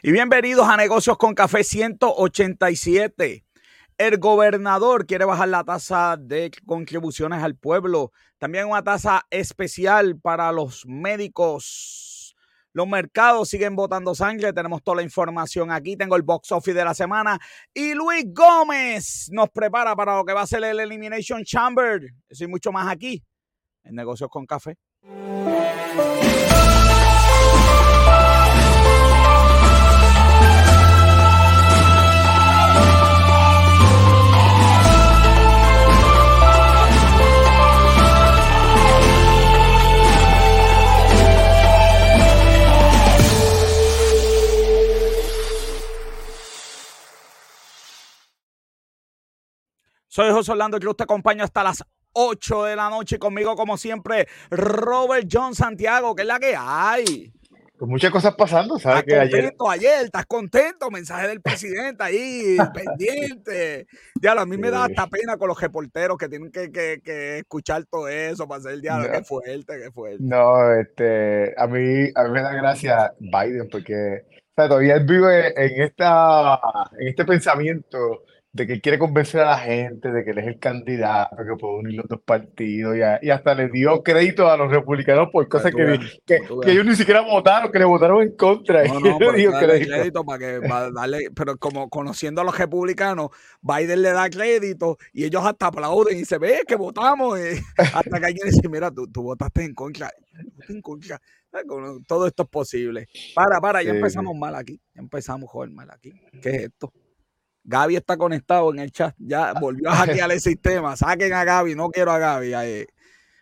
Y bienvenidos a Negocios con Café 187. El gobernador quiere bajar la tasa de contribuciones al pueblo. También una tasa especial para los médicos. Los mercados siguen botando sangre. Tenemos toda la información aquí. Tengo el box office de la semana. Y Luis Gómez nos prepara para lo que va a ser el Elimination Chamber. Eso y mucho más aquí en Negocios con Café. Soy José Orlando, que usted acompaña hasta las 8 de la noche. Conmigo, como siempre, Robert John Santiago, que es la que hay. Con muchas cosas pasando, ¿sabes? ¿Estás contento ayer? ayer? ¿Estás contento? Mensaje del presidente ahí, pendiente. Ya, a mí me da hasta pena con los reporteros que tienen que, que, que escuchar todo eso para hacer el diálogo. Qué fuerte, qué fuerte. No, este, a mí, a mí me da gracia Biden porque todavía él vive en, esta, en este pensamiento de que quiere convencer a la gente de que él es el candidato, que puede unir los dos partidos, y, y hasta le dio crédito a los republicanos por cosas que, que, que, ellos ni siquiera votaron, que le votaron en contra. No, no, pero crédito. crédito para que para darle, pero como conociendo a los republicanos, Biden le da crédito y ellos hasta aplauden y se ve que votamos, hasta que alguien dice, mira, tú, tú votaste en contra, en contra. Todo esto es posible. Para, para, ya empezamos mal aquí. Ya empezamos, joder, mal aquí. ¿Qué es esto? Gaby está conectado en el chat. Ya volvió a hackear el sistema. Saquen a Gaby. No quiero a Gaby.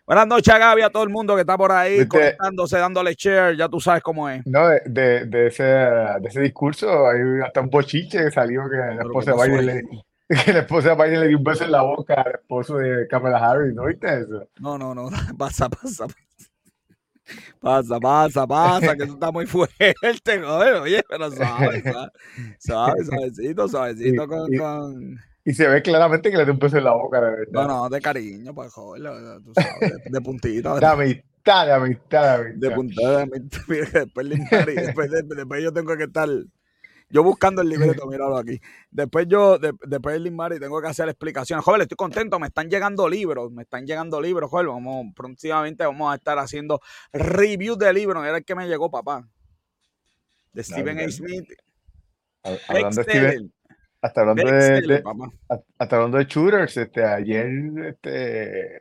Buenas noches a Gaby, a todo el mundo que está por ahí conectándose, dándole share. Ya tú sabes cómo es. No, de, de, ese, de ese discurso hay hasta un bochiche que salió que la esposa de Biden le, que la esposa de Biden le dio un beso en la boca al esposo de Kamala Harris. ¿No viste eso? No, no, no. Pasa, pasa, pasa. Pasa, pasa, que eso está muy fuerte, joder, oye, pero suave, suave, suavecito, suavecito con, y, con... Y se ve claramente que le dio un beso en la boca, de verdad. No, no, de cariño, pues, joder, tú sabes, de, de puntita. De amistad, de amistad, de amistad. De puntita, de amistad, después, después, después yo tengo que estar yo buscando el libreto, míralo aquí. Después yo, después del Limari, tengo que hacer explicaciones. Joven, estoy contento, me están llegando libros, me están llegando libros, joven. Vamos, próximamente vamos a estar haciendo reviews de libros. Era el que me llegó, papá. De Stephen A. Smith. Hablando de Steven, hasta hablando de, hasta hablando de shooters, este, ayer este,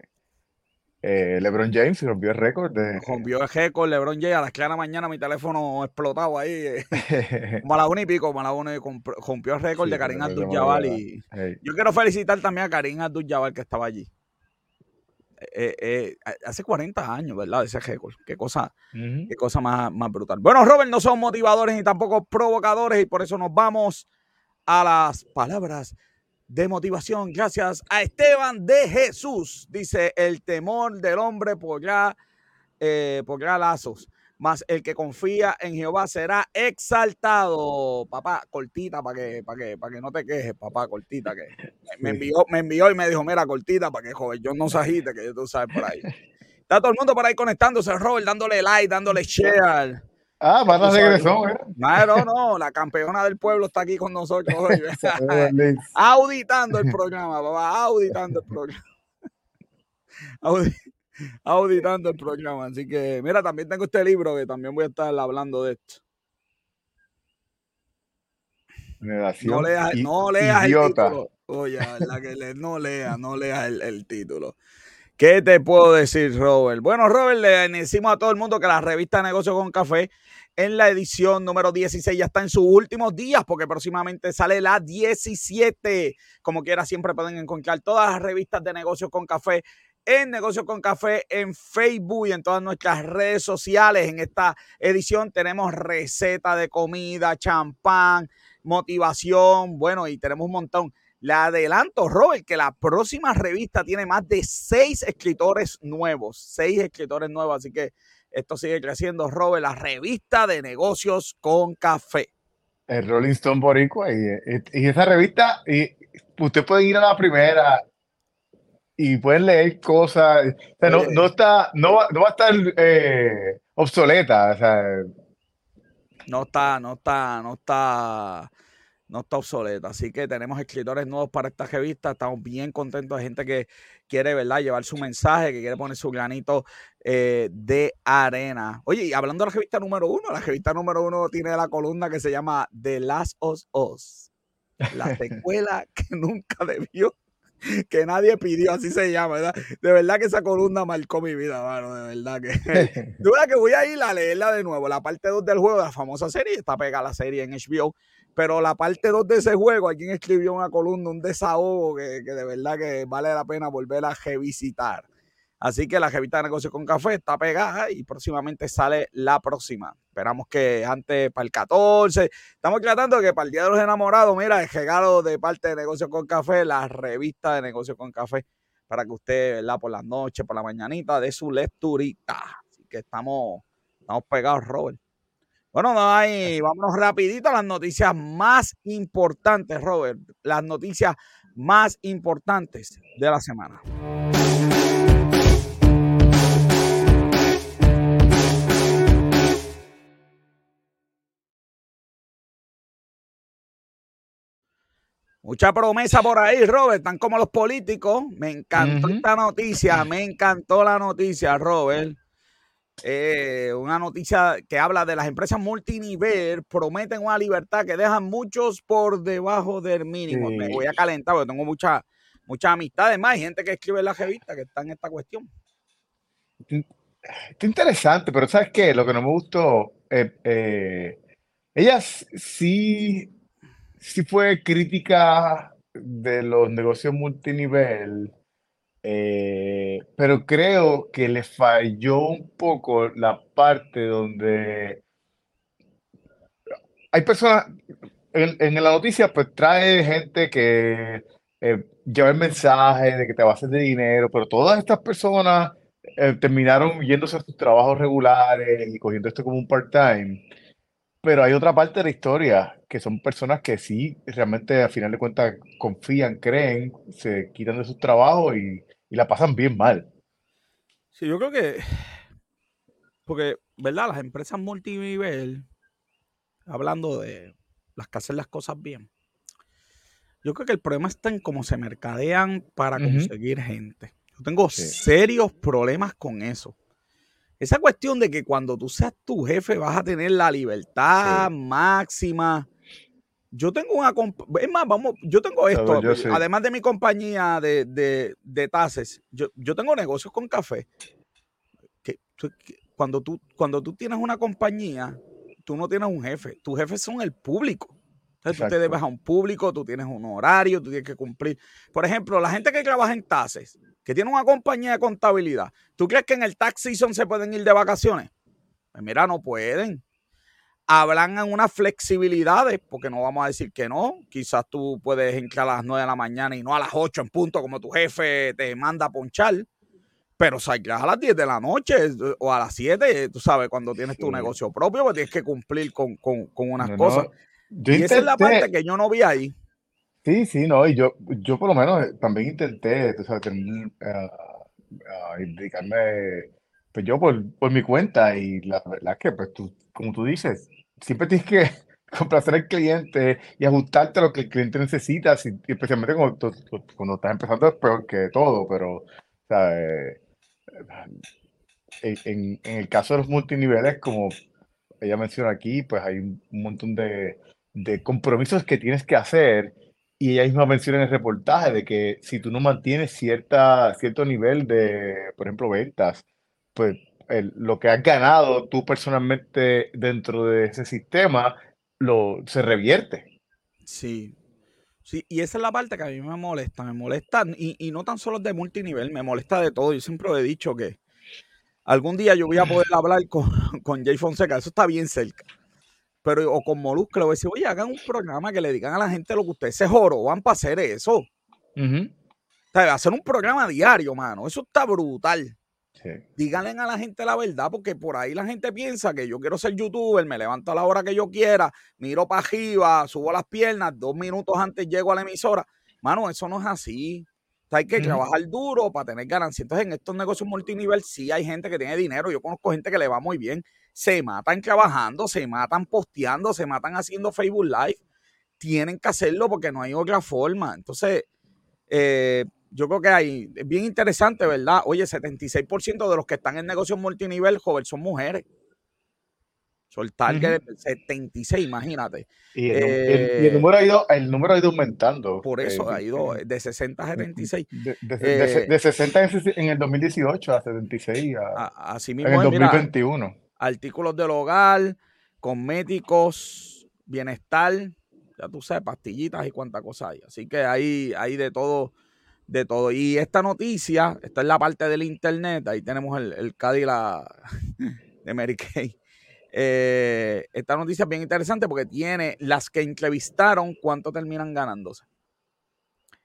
eh, LeBron James rompió el récord. De... Rompió el récord, LeBron James. A las 3 de la mañana mi teléfono explotado ahí. Eh. y pico, y rompió el récord de Karim Abdul-Jabbar. Y... Yo quiero felicitar también a Karim Abdul-Jabbar que estaba allí. Eh, hace 40 años, ¿verdad? Ese récord. Qué cosa, qué cosa más, más brutal. Bueno, Robert, no son motivadores ni tampoco provocadores y por eso nos vamos a las palabras de motivación gracias a Esteban de Jesús. Dice, el temor del hombre podrá, eh, lazos, mas el que confía en Jehová será exaltado. Papá, cortita para que, para que, para que no te quejes, papá, cortita. que me envió, me envió y me dijo, mira, cortita, para que joven, yo no se agite, que tú sabes por ahí. Está todo el mundo por ahí conectándose, Robert, dándole like, dándole share. Ah, para regresó, ¿eh? No, no, la campeona del pueblo está aquí con nosotros hoy. auditando el programa, papá, auditando el programa. auditando el programa. Así que, mira, también tengo este libro que también voy a estar hablando de esto. no leas, no leas el título. Oye, la que le, no leas, no leas el, el título. ¿Qué te puedo decir, Robert? Bueno, Robert, le decimos a todo el mundo que la revista Negocio con Café en la edición número 16 ya está en sus últimos días porque próximamente sale la 17. Como quiera, siempre pueden encontrar todas las revistas de Negocios con Café en Negocio con Café en Facebook y en todas nuestras redes sociales. En esta edición tenemos receta de comida, champán, motivación, bueno, y tenemos un montón. Le adelanto, Robert, que la próxima revista tiene más de seis escritores nuevos, seis escritores nuevos, así que esto sigue creciendo, Robert, la revista de negocios con café. El Rolling Stone Boricua y, y esa revista, y usted puede ir a la primera y pueden leer cosas, no, está, no, va, no va a estar eh, obsoleta, o sea, No está, no está, no está, no está obsoleta. Así que tenemos escritores nuevos para esta revista. Estamos bien contentos de gente que quiere, ¿verdad?, llevar su mensaje, que quiere poner su granito eh, de arena. Oye, y hablando de la revista número uno, la revista número uno tiene la columna que se llama The Last of Us. La secuela que nunca debió que nadie pidió, así se llama, ¿verdad? De verdad que esa columna marcó mi vida, mano, de verdad que. Duda que voy a ir a leerla de nuevo. La parte 2 del juego, de la famosa serie, está pegada la serie en HBO, pero la parte 2 de ese juego, alguien escribió una columna, un desahogo que, de verdad que vale la pena volver a revisitar. Así que la revista de negocios con café está pegada y próximamente sale la próxima. Esperamos que antes para el 14. Estamos tratando que para el Día de los Enamorados, mira, el regalo de parte de negocios con café, la revista de negocios con café, para que usted, ¿verdad? Por las noches, por la mañanita, de su lecturita. Así que estamos, estamos pegados, Robert. Bueno, no hay, vámonos rapidito a las noticias más importantes, Robert. Las noticias más importantes de la semana. Mucha promesa por ahí, Robert. Están como los políticos. Me encantó esta noticia. Me encantó la noticia, Robert. Eh, una noticia que habla de las empresas multinivel prometen una libertad que dejan muchos por debajo del mínimo. Me voy a calentar porque tengo muchas mucha amistades más. Hay gente que escribe en la revista que está en esta cuestión. Está interesante, pero ¿sabes qué? Lo que no me gustó, eh, eh, ellas sí sí fue crítica de los negocios multinivel, eh, pero creo que le falló un poco la parte donde hay personas, en, la noticia pues trae gente que eh, lleva el mensaje de que te va a hacer de dinero, pero todas estas personas eh, terminaron yéndose a sus trabajos regulares y cogiendo esto como un part-time. Pero hay otra parte de la historia, que son personas que sí, realmente a final de cuentas confían, creen, se quitan de sus trabajos y, la pasan bien mal. Sí, yo creo que, porque, ¿verdad? Las empresas multinivel, hablando de las que hacen las cosas bien, yo creo que el problema está en cómo se mercadean para conseguir gente. Yo tengo serios problemas con eso. Esa cuestión de que cuando tú seas tu jefe vas a tener la libertad máxima. Yo tengo una. Es más, vamos, yo tengo esto. además de mi compañía de, de, tases, yo, tengo negocios con café. Que, cuando, tú, cuando tú tienes una compañía, tú no tienes un jefe. Tus jefes son el público. Entonces tú te debes a un público, tú tienes un horario, tú tienes que cumplir. Por ejemplo, la gente que trabaja en tases, que tiene una compañía de contabilidad, ¿tú crees que en el tax season se pueden ir de vacaciones? Pues mira, no pueden. Hablan en unas flexibilidades, porque no vamos a decir que no. Quizás tú puedes entrar a las 9 de la mañana y no a las 8 en punto, como tu jefe te manda a ponchar. Pero saldrás a las 10 de la noche o a las 7, tú sabes, cuando tienes tu negocio propio, pues tienes que cumplir con, unas cosas. y esa es la parte que yo no vi ahí. Sí, sí, no, y yo, yo por lo menos eh, también intenté, tú sabes, tener, dedicarme, pues yo por, por mi cuenta, y la verdad es que, pues tú, como tú dices, siempre tienes que complacer al cliente y ajustarte a lo que el cliente necesita, especialmente cuando, cuando estás empezando es peor que todo, pero, ¿sabes? En, en el caso de los multiniveles, como ella menciona aquí, pues hay un montón de, de compromisos que tienes que hacer y ella misma menciona en el reportaje de que si tú no mantienes cierta, cierto nivel de, por ejemplo, ventas, pues lo que has ganado tú personalmente dentro de ese sistema lo, se revierte. Sí. Sí, y esa es la parte que a mí me molesta. Me molesta, y, y no tan solo de multinivel, me molesta de todo. Yo siempre he dicho que algún día yo voy a poder hablar con, con Jay Fonseca. Eso está bien cerca pero o con Molusco, le voy a decir, oye, hagan un programa que le digan a la gente lo que ustedes se van para hacer eso. hacer un programa diario, mano. Eso está brutal. Díganle a la gente la verdad, porque por ahí la gente piensa que yo quiero ser youtuber, me levanto a la hora que yo quiera, miro para arriba, subo las piernas, dos minutos antes llego a la emisora. Mano, eso no es así. hay que trabajar duro para tener ganancias. Entonces, en estos negocios multinivel sí hay gente que tiene dinero. Yo conozco gente que le va muy bien. Se matan trabajando, se matan posteando, se matan haciendo Facebook Live. Tienen que hacerlo porque no hay otra forma. Entonces, eh, yo creo que hay, es bien interesante, ¿verdad? Oye, 76% de los que están en negocios multinivel, joven, son mujeres. Soltar que 76, imagínate. Y el, eh, número ha ido, el número ha ido aumentando. Por eso ha ido de 60 a 76. De, 60 en el 2018 a 76 así mismo en el 2021. artículos del hogar, cosméticos, bienestar, ya tú sabes, pastillitas y cuánta cosa hay. Así que hay, hay de todo, de todo. Y esta noticia, está en la parte del internet, ahí tenemos el, el Cadillac de Mary Kay. Eh, esta noticia es bien interesante porque tiene las que entrevistaron cuánto terminan ganándose.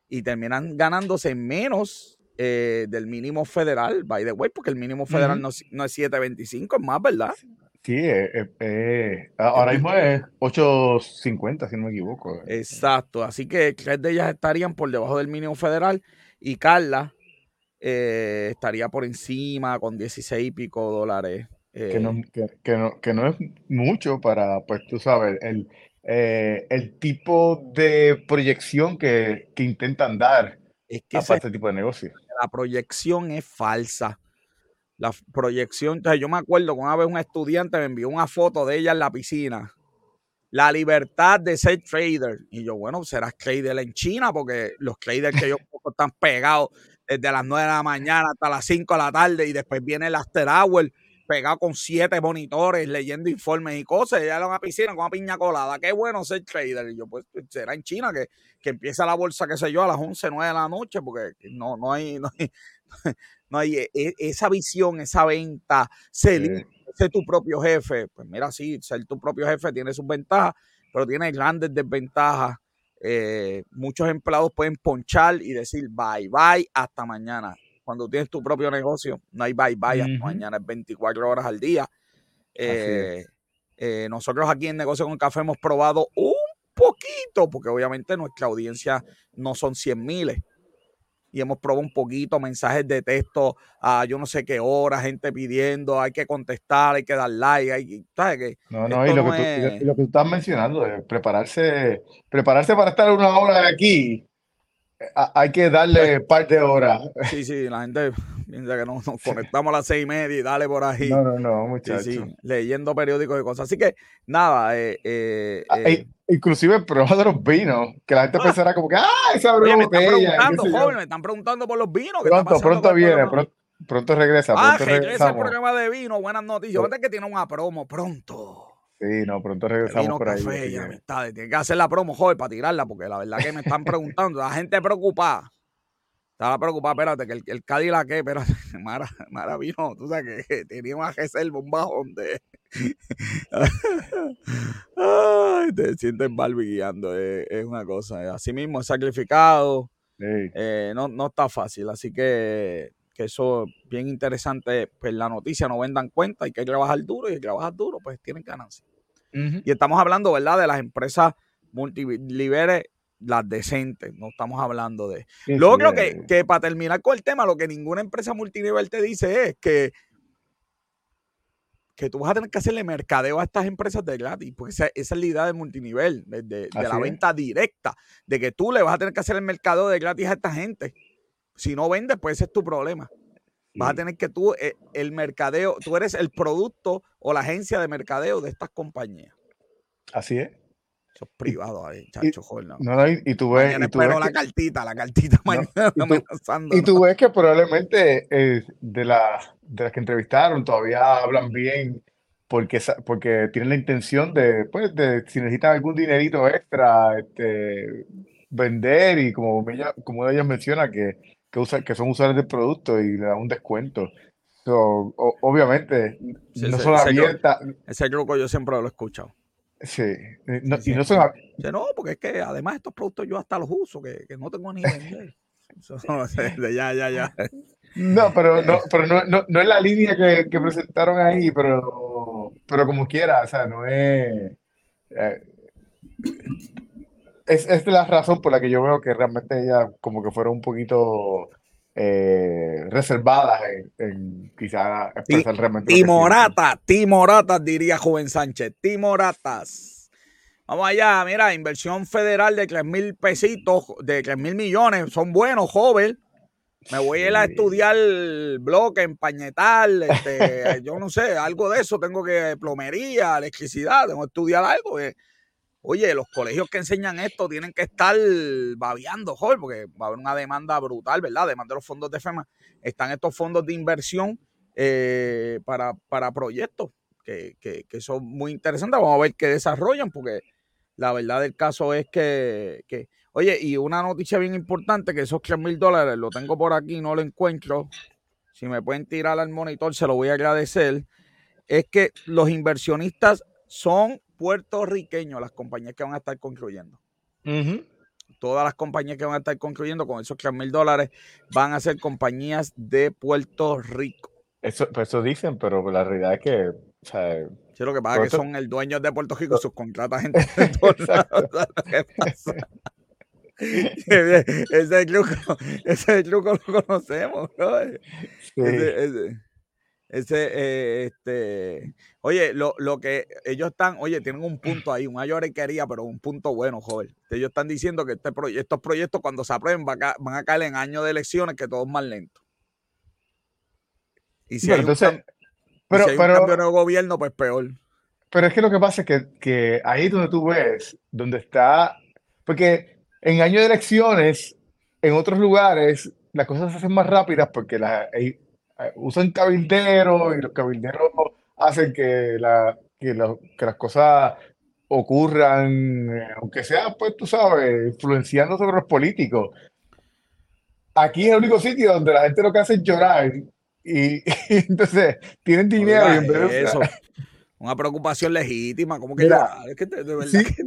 Y terminan ganándose menos eh, del mínimo federal, by the way, porque el mínimo federal no, no, es 7.25, es más, ¿verdad? Sí, eh, ahora mismo es 8.50, si no me equivoco. Exacto, así que tres de ellas estarían por debajo del mínimo federal y Carla estaría por encima con 16 y pico dólares que, no, eh, que, no, que no es mucho para, pues tú sabes, el, eh, el tipo de proyección que, que intentan dar es que a este tipo de negocio. La proyección es falsa. La proyección, yo me acuerdo que una vez un estudiante me envió una foto de ella en la piscina. La libertad de ser trader. Y yo, bueno, serás trader en China, porque los traders que yo poco están pegados desde las 9 de la mañana hasta las 5 de la tarde y después viene el after hour pegado con siete monitores, leyendo informes y cosas, ya era una piscina con una piña colada. Qué bueno ser trader. Y yo, pues, será en China que, que empieza la bolsa, qué sé yo, a las 11, 9 de la noche, porque no, no hay, no hay, no hay e, e, esa visión, esa venta, ser, ser tu propio jefe. Pues mira, sí, ser tu propio jefe tiene sus ventajas, pero tiene grandes desventajas. Eh, muchos empleados pueden ponchar y decir bye bye hasta mañana cuando tienes tu propio negocio, no hay bye bye, mañana es 24 horas al día. Eh, eh, nosotros aquí en Negocio con Café hemos probado un poquito, porque obviamente nuestra audiencia no son 100 miles. Y hemos probado un poquito mensajes de texto a yo no sé qué hora, gente pidiendo, hay que contestar, hay que dar like. Hay, ¿sabes? no, no, y lo, que tú, lo que tú estás mencionando, prepararse, prepararse para estar una hora aquí hay que darle parte de horas. Sí, sí, la gente piensa que nos, conectamos a las seis y media y dale por ahí. No, no, no, muchachos. Sí, leyendo periódicos y cosas. Así que, nada. Eh, eh, ah, eh inclusive probando los vinos, que la gente ah. pensará como que, ah, esa oye, me están preguntando, joven, me están preguntando por los vinos. Pronto, pronto viene, pronto, regresa. Ah, regresa el programa de vino, buenas noticias. Fíjate que tiene una promo pronto. Sí, no, pronto regresamos por ahí. Café y amistades. Tienen que hacer la promo, joven, para tirarla, porque la verdad que me están preguntando. la gente preocupada. Estaba preocupada, espérate, que el, el Cadillac, ¿qué? Espérate, Mara, Mara vino, tú sabes que, tenía una reserva, un bajón de... Ay, te sientes Barbie guiando, es, una cosa. Así mismo, es sacrificado. Eh, no, no está fácil, así que que eso es bien interesante, pues la noticia no vendan cuenta, hay que trabajar duro y el trabajar duro, pues tienen ganancias. Y estamos hablando, ¿verdad?, de las empresas multiliberes, las decentes, no estamos hablando de... Luego creo que, que para terminar con el tema, lo que ninguna empresa multinivel te dice es que que tú vas a tener que hacerle mercadeo a estas empresas de gratis, porque esa, es la idea del multinivel, de, la venta directa, de que tú le vas a tener que hacer el mercadeo de gratis a esta gente. Si no vendes, pues ese es tu problema. Vas a tener que tú, eh, el mercadeo, tú eres el producto o la agencia de mercadeo de estas compañías. Así es. Eso es privado ahí, chacho, No, no, y, tú ves. y tú ves la cartita, la cartita mañana y, tú, ves que probablemente eh, de, la, de las que entrevistaron todavía hablan bien porque, porque tienen la intención de, pues, de si necesitan algún dinerito extra, este, vender y como ella, como ella menciona que que, usa, que son usuarios del producto y le dan un descuento. obviamente, no son abiertas. Ese grupo yo siempre lo he escuchado. Sí, no, y no son No, porque es que además estos productos yo hasta los uso, que, que no tengo ni vender. ya, ya, ya. No, pero no, pero no, no, no es la línea que, que, presentaron ahí, pero, pero como quiera, o sea, no es. Eh, es, es la razón por la que yo veo que realmente ella como que fueron un poquito eh, reservadas en, en quizá expresar realmente. Timorata, timoratas, diría Joven Sánchez, timoratas. Vamos allá, mira, inversión federal de 3 mil pesitos, de 3 mil millones, son buenos, joven. Me voy a ir a estudiar bloque, empañetar, este, yo no sé, algo de eso, tengo que plomería, electricidad, tengo que estudiar algo. Eh. Oye, los colegios que enseñan esto tienen que estar babeando, joder, porque va a haber una demanda brutal, ¿verdad? Demanda de los fondos de FEMA. Están estos fondos de inversión eh, para, para, proyectos que, son muy interesantes. Vamos a ver qué desarrollan, porque la verdad del caso es que, oye, y una noticia bien importante, que esos 3 mil dólares, lo tengo por aquí, no lo encuentro. Si me pueden tirar al monitor, se lo voy a agradecer. Es que los inversionistas son puertorriqueños las compañías que van a estar construyendo. Todas las compañías que van a estar construyendo con esos 3 mil dólares van a ser compañías de Puerto Rico. Eso, pues eso dicen, pero la realidad es que. O sea, sí, lo que pasa es que son el dueño de Puerto Rico, sus contratas gente de todos ese truco, ese truco lo conocemos, ¿no? Sí. Ese, eh, este, oye, lo, lo, que ellos están, oye, tienen un punto ahí, una llorequería, pero un punto bueno, joven. Ellos están diciendo que este estos proyectos cuando se aprueben van a, caer en años de elecciones, que todo es más lento. Y si hay entonces, un, pero, si hay pero, un cambio de gobierno, pues peor. Pero es que lo que pasa es que, que ahí donde tú ves, donde está, porque en años de elecciones, en otros lugares, las cosas se hacen más rápidas porque la, usan cabilderos y los cabilderos hacen que, la, que, las cosas ocurran, eh, aunque sea, pues tú sabes, influenciando sobre los políticos. Aquí es el único sitio donde la gente lo que hace es llorar y, entonces tienen dinero y en vez de... Eso. Una preocupación legítima, como que llorar.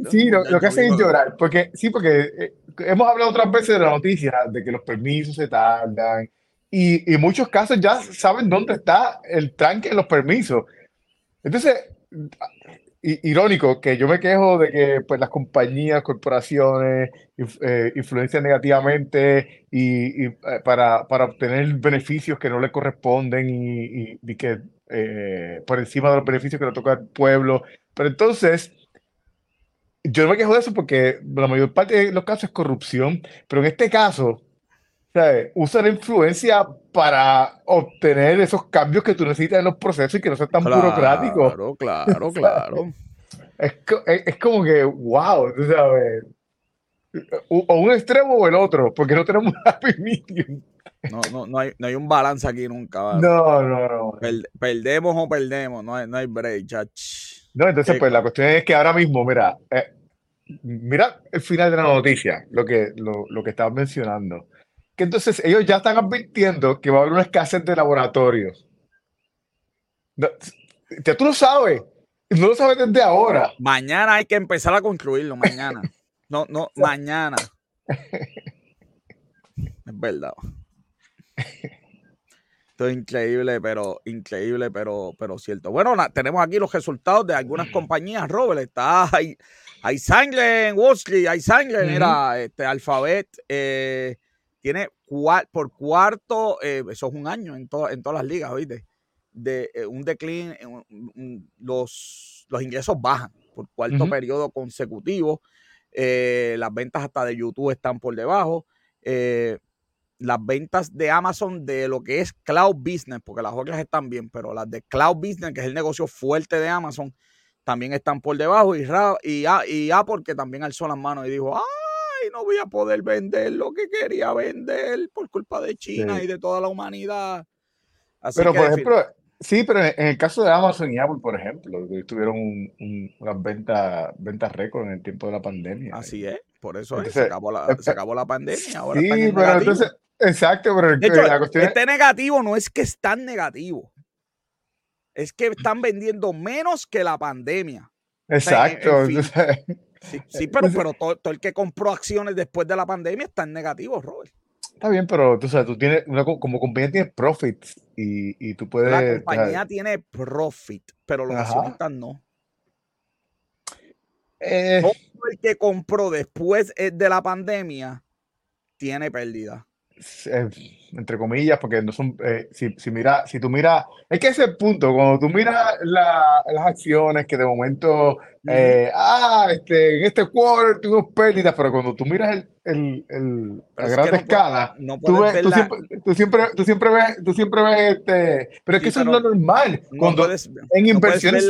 sí, lo, que hacen es llorar, porque sí, porque eh, hemos hablado otras veces de la noticia de que los permisos se tardan y, en muchos casos ya saben dónde está el tranque de los permisos. Entonces, irónico que yo me quejo de que pues, las compañías, corporaciones eh, influencian negativamente y, eh, para, para, obtener beneficios que no le corresponden y, y que eh, por encima de los beneficios que le toca al pueblo. Pero entonces, yo no me quejo de eso porque la mayor parte de los casos es corrupción, pero en este caso usa la influencia para obtener esos cambios que tú necesitas en los procesos y que no sean tan burocráticos. Claro, claro, claro. Es, como que, wow, tú sabes. O un extremo o el otro, porque no tenemos un happy medium. No, no, no, hay, no hay un balance aquí nunca. No, no, no. perdemos o perdemos, no hay, no hay break, chach. No, entonces, pues la cuestión es que ahora mismo, mira, eh, mira el final de la noticia, lo que, lo, lo que estabas mencionando que entonces ellos ya están advirtiendo que va a haber una escasez de laboratorios. ya tú lo sabes, no lo sabes desde ahora. Mañana hay que empezar a construirlo, mañana. No, no, mañana. Es verdad. Esto es increíble, pero increíble, pero, pero cierto. Bueno, tenemos aquí los resultados de algunas compañías, Robert. Está hay, hay sangre en Wall Street, hay sangre, mira, este Alphabet, eh, tiene por cuarto, eh, eso es un año en, en todas las ligas, ¿oíste? De eh, un declin, los, los ingresos bajan por cuarto periodo consecutivo. Eh, las ventas hasta de YouTube están por debajo. las ventas de Amazon de lo que es cloud business, porque las otras están bien, pero las de cloud business, que es el negocio fuerte de Amazon, también están por debajo. Y, y, y Apple, que también alzó las manos y dijo, ¡ah! No voy a poder vender lo que quería vender por culpa de China y de toda la humanidad. pero, por ejemplo, sí, pero en el caso de Amazon y Apple, por ejemplo, tuvieron unas ventas ventas récord en el tiempo de la pandemia. Así es, por eso se, acabó la, se acabó la pandemia. Ahora sí, pero entonces, exacto, pero la cuestión este negativo no es que es tan negativo. Es que están vendiendo menos que la pandemia. Exacto. Sí, pero, pero todo, el que compró acciones después de la pandemia está en negativo, Robert. Está bien, pero tú sabes, tú tienes, como compañía tienes profits y, y tú puedes. La compañía tiene profit, pero los accionistas no. Eh, todo el que compró después eh, de la pandemia tiene pérdida. Eh, entre comillas, porque no son, eh, si, si, mira, si tú miras, es que ese es el punto, cuando tú miras las acciones que de momento, eh, ah, este, en este quarter tuvimos pérdidas, pero cuando tú miras el, el, el la gran escala, tú, tú, siempre, tú, siempre, ves, tú siempre ves este, pero es que eso es lo normal. Cuando en inversiones...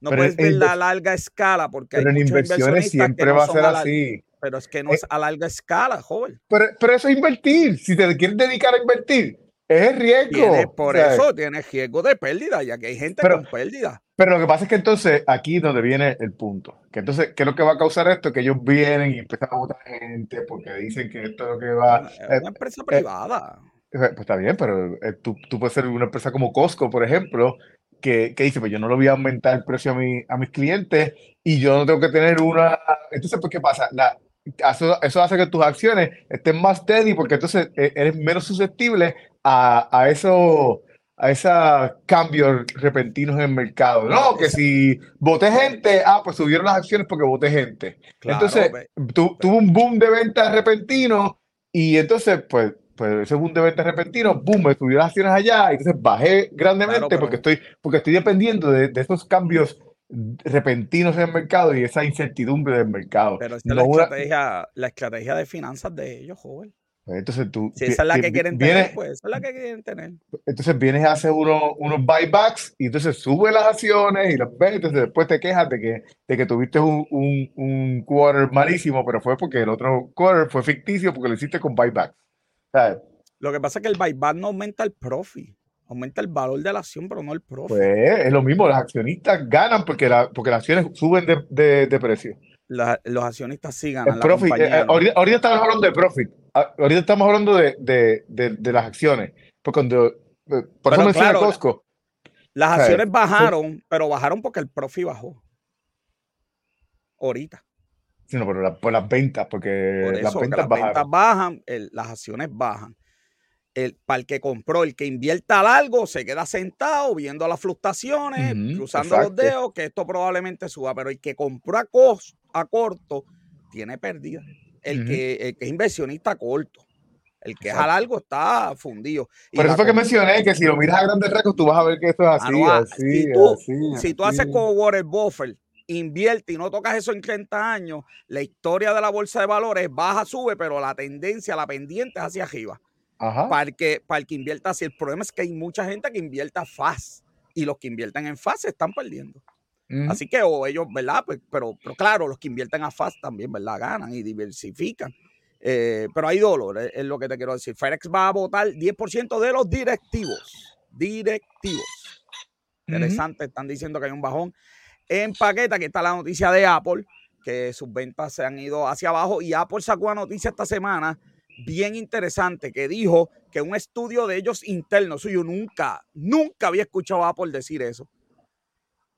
No puedes ver la larga escala porque pero en inversiones siempre va a ser así. Pero es que no es a larga escala, joven. Pero, pero eso es invertir. Si te quieres dedicar a invertir, es riesgo. por eso tienes riesgo de pérdida, ya que hay gente con pérdida. Pero lo que pasa es que entonces aquí es donde viene el punto. Que entonces, ¿qué es lo que va a causar esto? Que ellos vienen y empiezan a votar gente porque dicen que esto es lo que va. Es una eh, empresa privada. Eh, pues está bien, pero eh, tú, tú, puedes ser una empresa como Costco, por ejemplo, que, que, dice, pues yo no lo voy a aumentar el precio a, mi, a mis clientes y yo no tengo que tener una... Entonces, pues, ¿qué pasa? La, eso, hace que tus acciones estén más steady porque entonces e, eres menos susceptible a, a eso a esos cambios repentinos en el mercado. No, que si voté gente, ah, pues subieron las acciones porque voté gente. entonces, tuvo un boom de ventas repentino y entonces, pues, pues ese boom de ventas repentino, boom, me subieron las acciones allá y entonces bajé grandemente porque, estoy, porque estoy dependiendo de, de esos cambios repentinos en el mercado y esa incertidumbre del mercado. Pero esta es la, estrategia, la estrategia de finanzas de ellos, joven. Pues entonces tú. Si esa es la que quieren tener, pues esa es la que quieren tener. Entonces vienes a hacer uno, unos buybacks y entonces sube las acciones y las ves, entonces después te quejas de que, de que tuviste un, un, un quarter malísimo, pero fue porque el otro quarter fue ficticio porque lo hiciste con buybacks. Lo que pasa es que el buyback no aumenta el profit aumenta el valor de la acción, pero no el profit. Pues es lo mismo, los accionistas ganan porque, la, porque las acciones suben de, de, precio. los accionistas sí ganan. El profit, eh, ahorita, estamos hablando de profit, ah, ahorita estamos hablando de, de las acciones. Porque cuando, eh, por eso claro, Costco. Las acciones bajaron, pero bajaron porque el profit bajó. Ahorita. Sí, no, pero por las ventas, porque las ventas, bajan, las acciones bajan el, para el que compró, el que invierta largo, se queda sentado viendo las fluctuaciones, cruzando los dedos, que esto probablemente suba, pero el que compró a, a corto tiene pérdida. El, que, es inversionista corto. El que es a largo está fundido. Por eso fue que mencioné que si lo miras a grandes rasgos, tú vas a ver que esto es ah, así. si tú, si tú haces como Warren Buffett, invierte y no tocas eso en 30 años, la historia de la bolsa de valores baja, sube, pero la tendencia, la pendiente es hacia arriba. Para, el que, para el que invierta así. El problema es que hay mucha gente que invierta fast y los que invierten en fast se están perdiendo. Así que o ellos, ¿verdad? Pues, pero, pero claro, los que invierten a fast también, ¿verdad? Ganan y diversifican. Eh, pero hay dolor, es, lo que te quiero decir. FedEx va a votar 10% de los directivos. Directivos. Interesante, están diciendo que hay un bajón en paqueta. Aquí está la noticia de Apple, que sus ventas se han ido hacia abajo y Apple sacó una noticia esta semana bien interesante que dijo que un estudio de ellos internos, yo nunca, nunca había escuchado a Apple decir eso,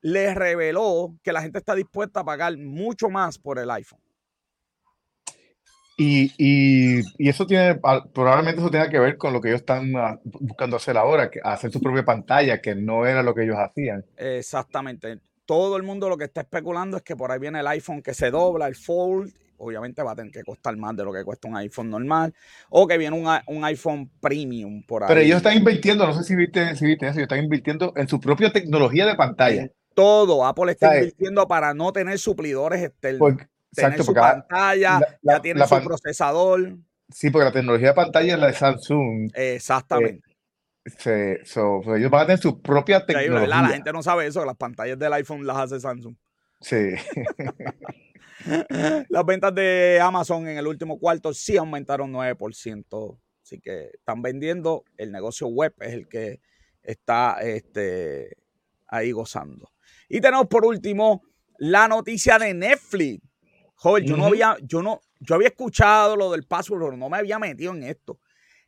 le reveló que la gente está dispuesta a pagar mucho más por el iPhone. Y, y, eso tiene, probablemente eso tenga que ver con lo que ellos están ah, buscando hacer ahora, que hacer su propia pantalla, que no era lo que ellos hacían. Exactamente. Todo el mundo lo que está especulando es que por ahí viene el iPhone que se dobla, el Fold, obviamente va a tener que costar más de lo que cuesta un iPhone normal, o que viene un, iPhone premium por ahí. Pero ellos están invirtiendo, no sé si viste, si viste eso, ellos están invirtiendo en su propia tecnología de pantalla. todo, Apple está invirtiendo para no tener suplidores externos. tener su pantalla, ya tiene su procesador. Sí, porque la tecnología de pantalla es la de Samsung. Exactamente. Eh, ellos van a tener su propia tecnología. la gente no sabe eso, que las pantallas del iPhone las hace Samsung. Sí. Las ventas de Amazon en el último cuarto sí aumentaron 9%. Así que están vendiendo. El negocio web es el que está este, ahí gozando. Y tenemos por último la noticia de Netflix. Joder, yo no había, yo no, yo había escuchado lo del password, pero no me había metido en esto.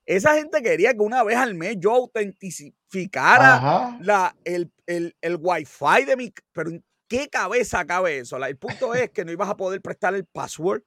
Esa gente quería que una vez al mes yo autentificara la, el, el, el, wifi de mi. Pero qué cabeza cabe eso? El punto es que no ibas a poder prestar el password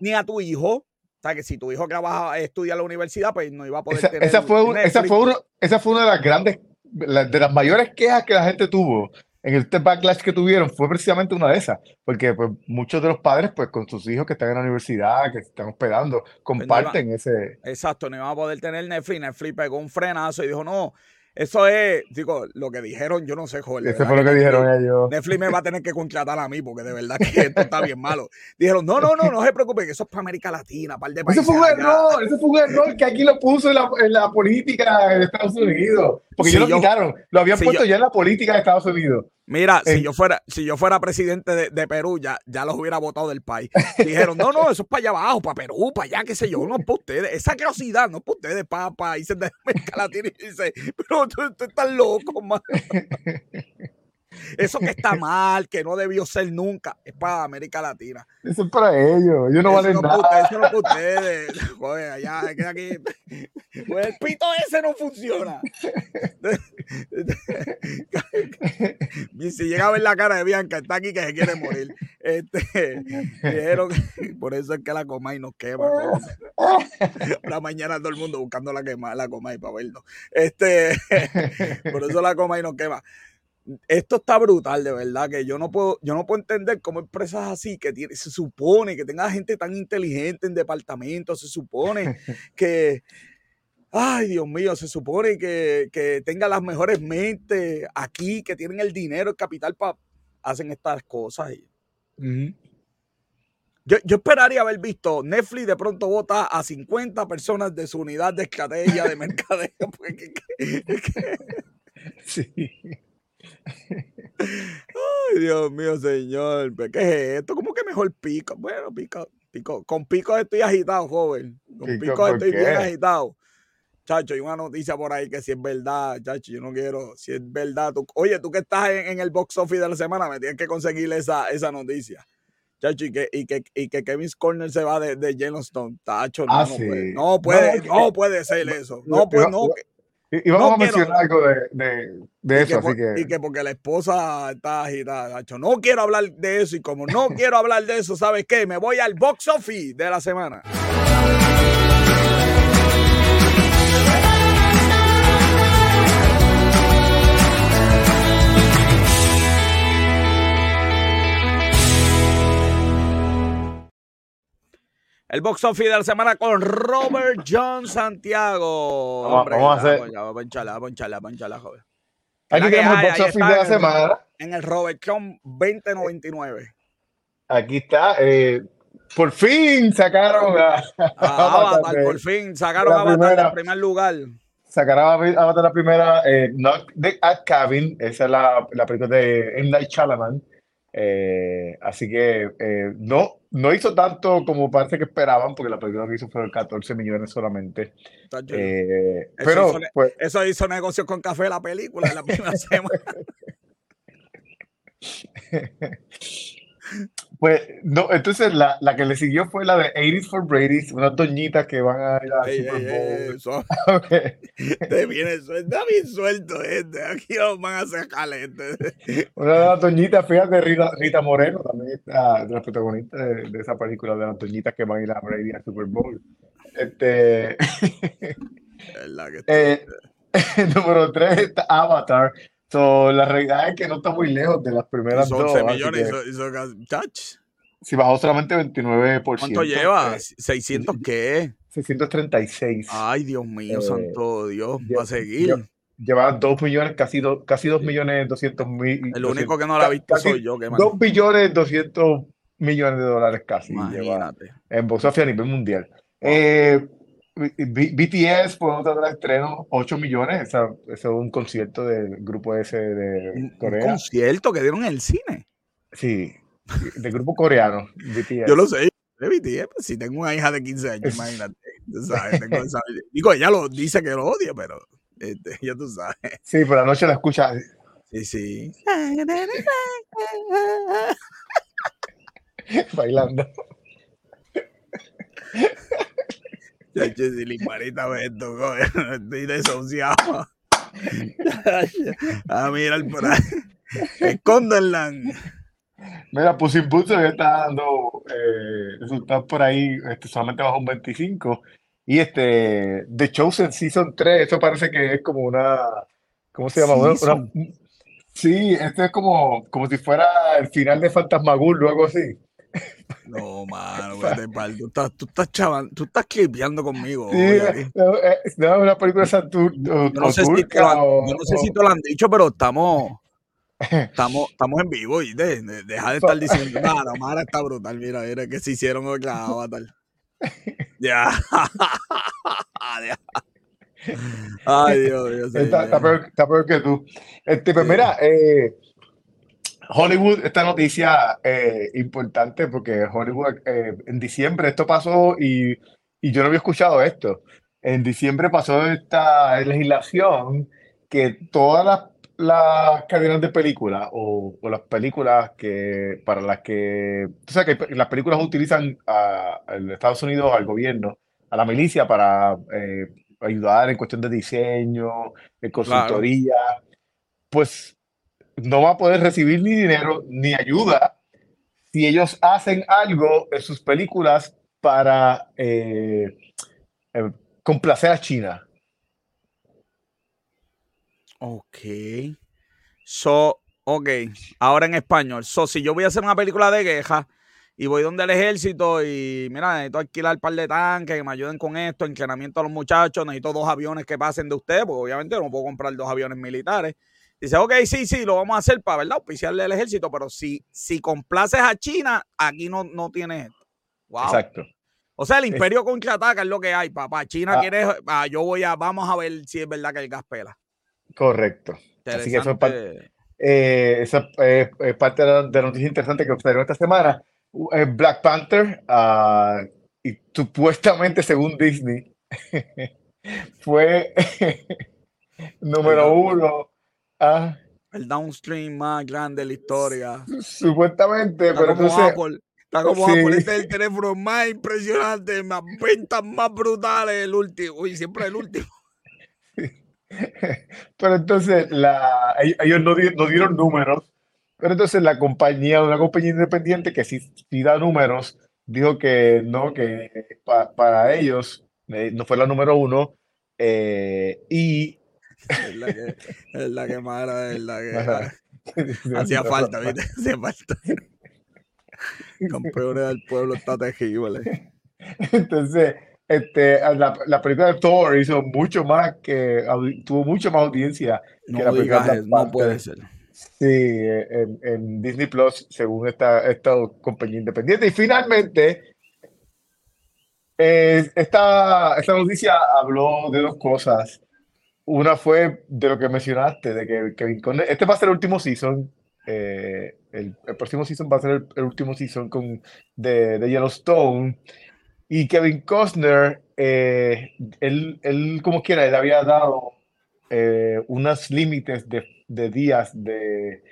ni a tu hijo. O sea, que si tu hijo que va a estudiar en la universidad, pues no iba a poder esa, Esa fue, esa fue, esa fue una de las grandes, de las mayores quejas que la gente tuvo en este backlash que tuvieron fue precisamente una de esas, porque pues, muchos de los padres, pues con sus hijos que están en la universidad, que se están hospedando, pues, comparten ese... Exacto, no iban a poder tener Netflix, Netflix pegó un frenazo y dijo, no, eso es, digo, lo que dijeron, yo no sé, joder. Eso fue lo que, dijeron ellos. Netflix me va a tener que contratar a mí, porque de verdad que esto está bien malo. Dijeron, no, no, no, no se preocupen, que eso es para América Latina, para el de países. Eso fue un error, eso fue un error que aquí lo puso en la, en la política de Estados Unidos. Porque ellos lo quitaron, lo habían puesto ya en la política de Estados Unidos. Mira, si yo fuera, si yo fuera presidente de, Perú, ya, ya los hubiera votado del país. Dijeron, no, no, eso es para allá abajo, para Perú, para allá, qué sé yo, no es para ustedes. Esa curiosidad no es para ustedes, para países de América Latina. Y dice, pero tú, tú estás loco, man. Eso que está mal, que no debió ser nunca, es para América Latina. Eso es para ellos, ellos no valen nada. eso no es para ustedes. Joder, allá, aquí. Pues el pito ese no funciona. si llega a ver la cara de Bianca, está aquí que se quiere morir. Este, dijeron, por eso es que la coma y nos quema. La mañana todo el mundo buscando la, quema, la coma y para verlo. Este, por eso la coma y nos quema esto está brutal, de verdad, que yo no puedo, yo no puedo entender cómo empresas así, que tiene, se supone que tenga gente tan inteligente en departamentos, se supone que, ay Dios mío, se supone que, que tenga las mejores mentes aquí, que tienen el dinero, el capital para hacen estas cosas. Yo, yo, esperaría haber visto Netflix de pronto vota a 50 personas de su unidad de estrategia de mercadeo. sí. Ay, Dios mío, señor. ¿Qué es esto? ¿Cómo que mejor pico? Bueno, pico, pico. Con pico estoy agitado, joven. Con pico, estoy bien agitado. Chacho, hay una noticia por ahí que si es verdad, chacho, yo no quiero, si es verdad, oye, tú que estás en, el box office de la semana, me tienes que conseguir esa, esa noticia. Chacho, y que, y que, y que Kevin Corner se va de, de Yellowstone, tacho, no, ah, puede, no puede, no, puede ser eso. No, puede, no. Y, vamos a mencionar algo de, de, eso, así que... Y que porque la esposa está agitada, No quiero hablar de eso y como no quiero hablar de eso, ¿sabes qué? Me voy al box office de la semana. El box office de la semana con Robert John Santiago. Vamos, a hacer. Vamos a poncharla, a poncharla, a poncharla, joven. Aquí tenemos el box office de la semana. En el Robert John 2099. Aquí está. Eh, por fin sacaron a, Avatar, por fin sacaron a Avatar en primer lugar. Sacaron a Avatar la primera, eh, the at Cabin, esa es la, la película de M. Night Shyamalan. Eh, así que eh, no, no hizo tanto como parece que esperaban, porque la película que hizo fue 14 millones solamente. Eh, eso pero hizo, pues, eso hizo negocio con café la película en la primera semana. Pues no, entonces la, la, que le siguió fue la de 80 for Brady's, unas doñitas que van a ir a Super Bowl. Te viene suelto, está bien suelto este, aquí van a sacar este. Una de las doñitas, fíjate, Rita, Rita Moreno también está de las protagonistas de, de, esa película, de las doñitas que van a ir a Brady a Super Bowl. Este. Es la que eh, número 3 está Avatar, So, la realidad es que no está muy lejos de las primeras son dos. millones, hizo, touch. Si bajó solamente 29%. ¿Cuánto lleva? ¿600 qué? 636. Ay, Dios mío, eh, santo Dios, va a seguir. Lleva 2 millones, casi 2, casi 2 millones 200 mil. El único que no la ha visto soy yo. 2 billones 200 millones de dólares casi. Imagínate. en box a nivel mundial. Eh, BTS fue otro estreno, 8 millones. Eso, es un concierto del grupo ese de Corea. ¿Un concierto que dieron en el cine? Sí, del grupo coreano, BTS. Yo lo sé, de BTS. Pues, si tengo una hija de 15 años, imagínate. Digo, ella lo dice que lo odia, pero este, ya tú sabes. Sí, por la noche la escucha. Sí, sí. Bailando. Si Limparita ve esto, estoy desahuciado. ah, mira el por ahí. Escóndanla. Mira, Puss in Boots está dando eh, resultados por ahí, este, solamente bajo un 25. Y este, The Chosen Season 3, eso parece que es como una, ¿cómo se llama? Una, Sí, esto es como, como si fuera el final de Fantasmagul o algo así. No, mano, tú estás, tú estás chaval, tú estás clipeando conmigo. Sí, no, es una película de. Yo no sé, si te, lo, no sé si te lo han dicho, pero estamos, estamos, estamos en vivo y de, deja de estar diciendo, nada, Mara está brutal, mira, mira que se hicieron otra avatar. Ya. Ay, Dios, Dios. Está, está, peor, está, peor, que tú. Este, pues mira, eh, Hollywood, esta noticia eh, importante porque Hollywood eh, en diciembre esto pasó y, y, yo no había escuchado esto. En diciembre pasó esta legislación que todas las, las cadenas de películas o, o, las películas que para las que, o sea, que las películas utilizan a, a Estados Unidos, al gobierno, a la milicia para eh, ayudar en cuestión de diseño, de consultoría, pues no va a poder recibir ni dinero ni ayuda si ellos hacen algo en sus películas para eh, eh, complacer a China. Ok. So, ok. Ahora en español. So, si yo voy a hacer una película de queja y voy donde el ejército y mira, necesito alquilar un par de tanques que me ayuden con esto, entrenamiento a los muchachos, necesito dos aviones que pasen de ustedes, porque obviamente no puedo comprar dos aviones militares. Dice, ok, sí, sí, lo vamos a hacer para, ¿verdad? Oficiarle al ejército, pero si, si complaces a China, aquí no, no tienes esto. Wow. Exacto. O sea, el imperio contraataca es lo que hay, papá. China ah. quiere, ah, yo voy a, vamos a ver si es verdad que el gas pela. Correcto. Así que eso es parte, eh, esa, eh, es parte de la, de noticia interesante que observó esta semana. Uh, Black Panther, uh, y supuestamente según Disney, fue número uno Ah. El downstream más grande de la historia. Supuestamente, está pero como entonces, Apple, está como sí. Apple, este es el teléfono más impresionante, más ventas más brutales, el último, y siempre el último. Pero entonces la, ellos no, no, dieron números, pero entonces la compañía, una compañía independiente que sí, sí da números, dijo que no, que pa, para ellos eh, no fue la número uno, eh, y es la que, es la que más era, es la que hacía falta, ¿viste? Hacía falta. Campeones del pueblo está tejible. Entonces, este, la, la, película de Thor hizo mucho más que tuvo mucho más audiencia no que la película digas, No puede ser. Sí, en, en, Disney Plus, según esta, esta compañía independiente. Y finalmente, eh, esta, esta noticia habló de dos cosas. Una fue de lo que mencionaste, de que Kevin Costner, este va a ser el último season, eh, el, el, próximo season va a ser el, el último season con, de, de, Yellowstone, y Kevin Costner, eh, él, él, como quiera, él había dado eh, unos límites de, de, días de...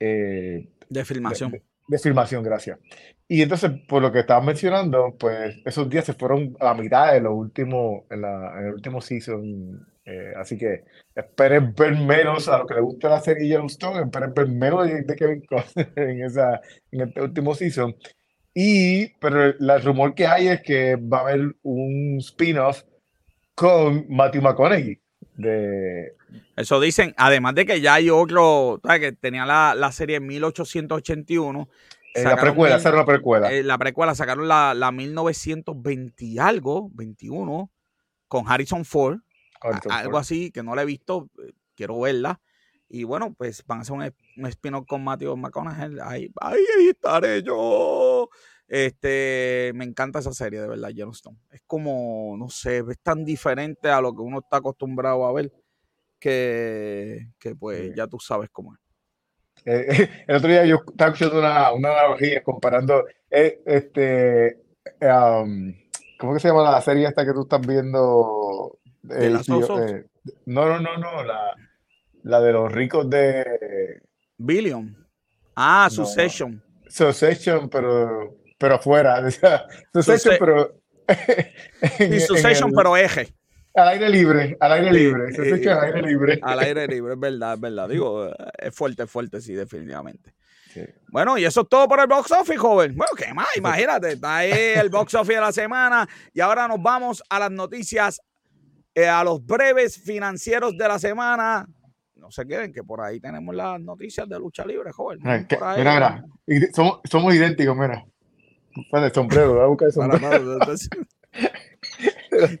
Eh, de filmación. De, de, filmación, gracias. Y entonces, por lo que estabas mencionando, pues esos días se fueron a la mitad de lo último, en, la, en el último season eh, así que esperen ver menos a lo que le gusta la serie Yellowstone, esperen ver menos de, de Kevin Costner en, esa, en este último season. Y, pero el rumor que hay es que va a haber un spin-off con Matthew McConaughey. De... Eso dicen, además de que ya hay otro, ¿sabes? que tenía la, la serie en 1881. Eh, la precuela, era la precuela. Eh, la precuela, sacaron la, la 1920 y algo, 21, con Harrison Ford algo así que no la he visto, eh, quiero verla. Y bueno, pues van a hacer un, un spin-off con Matthew McConaughey. Ahí, ahí, estaré yo. Este, me encanta esa serie, de verdad, Yellowstone. Es como, no sé, es tan diferente a lo que uno está acostumbrado a ver que, que pues ya tú sabes cómo es. Eh, el otro día yo estaba escuchando una, una analogía comparando eh, este, um, ¿cómo que se llama la serie esta que tú estás viendo? ¿De las eh, no, no, no, no, la, la de los ricos de... Billion. Ah, no, Succession. Succession, pero, pero afuera. Succession, pero... en, Succession, el, pero eje. Al aire libre, al aire libre. Succession al aire libre. Al aire libre, es verdad, es verdad. Digo, es fuerte, es fuerte, sí, definitivamente. Sí. Bueno, y eso es todo por el box office, joven. Bueno, ¿qué más? Imagínate, está ahí el box office de la semana. Y ahora nos vamos a las noticias eh, a los breves financieros de la semana. no se queden, que por ahí tenemos las noticias de lucha libre, joven. Mira, mira, somos, somos idénticos, mira. Para el sombrero, voy a buscar el sombrero.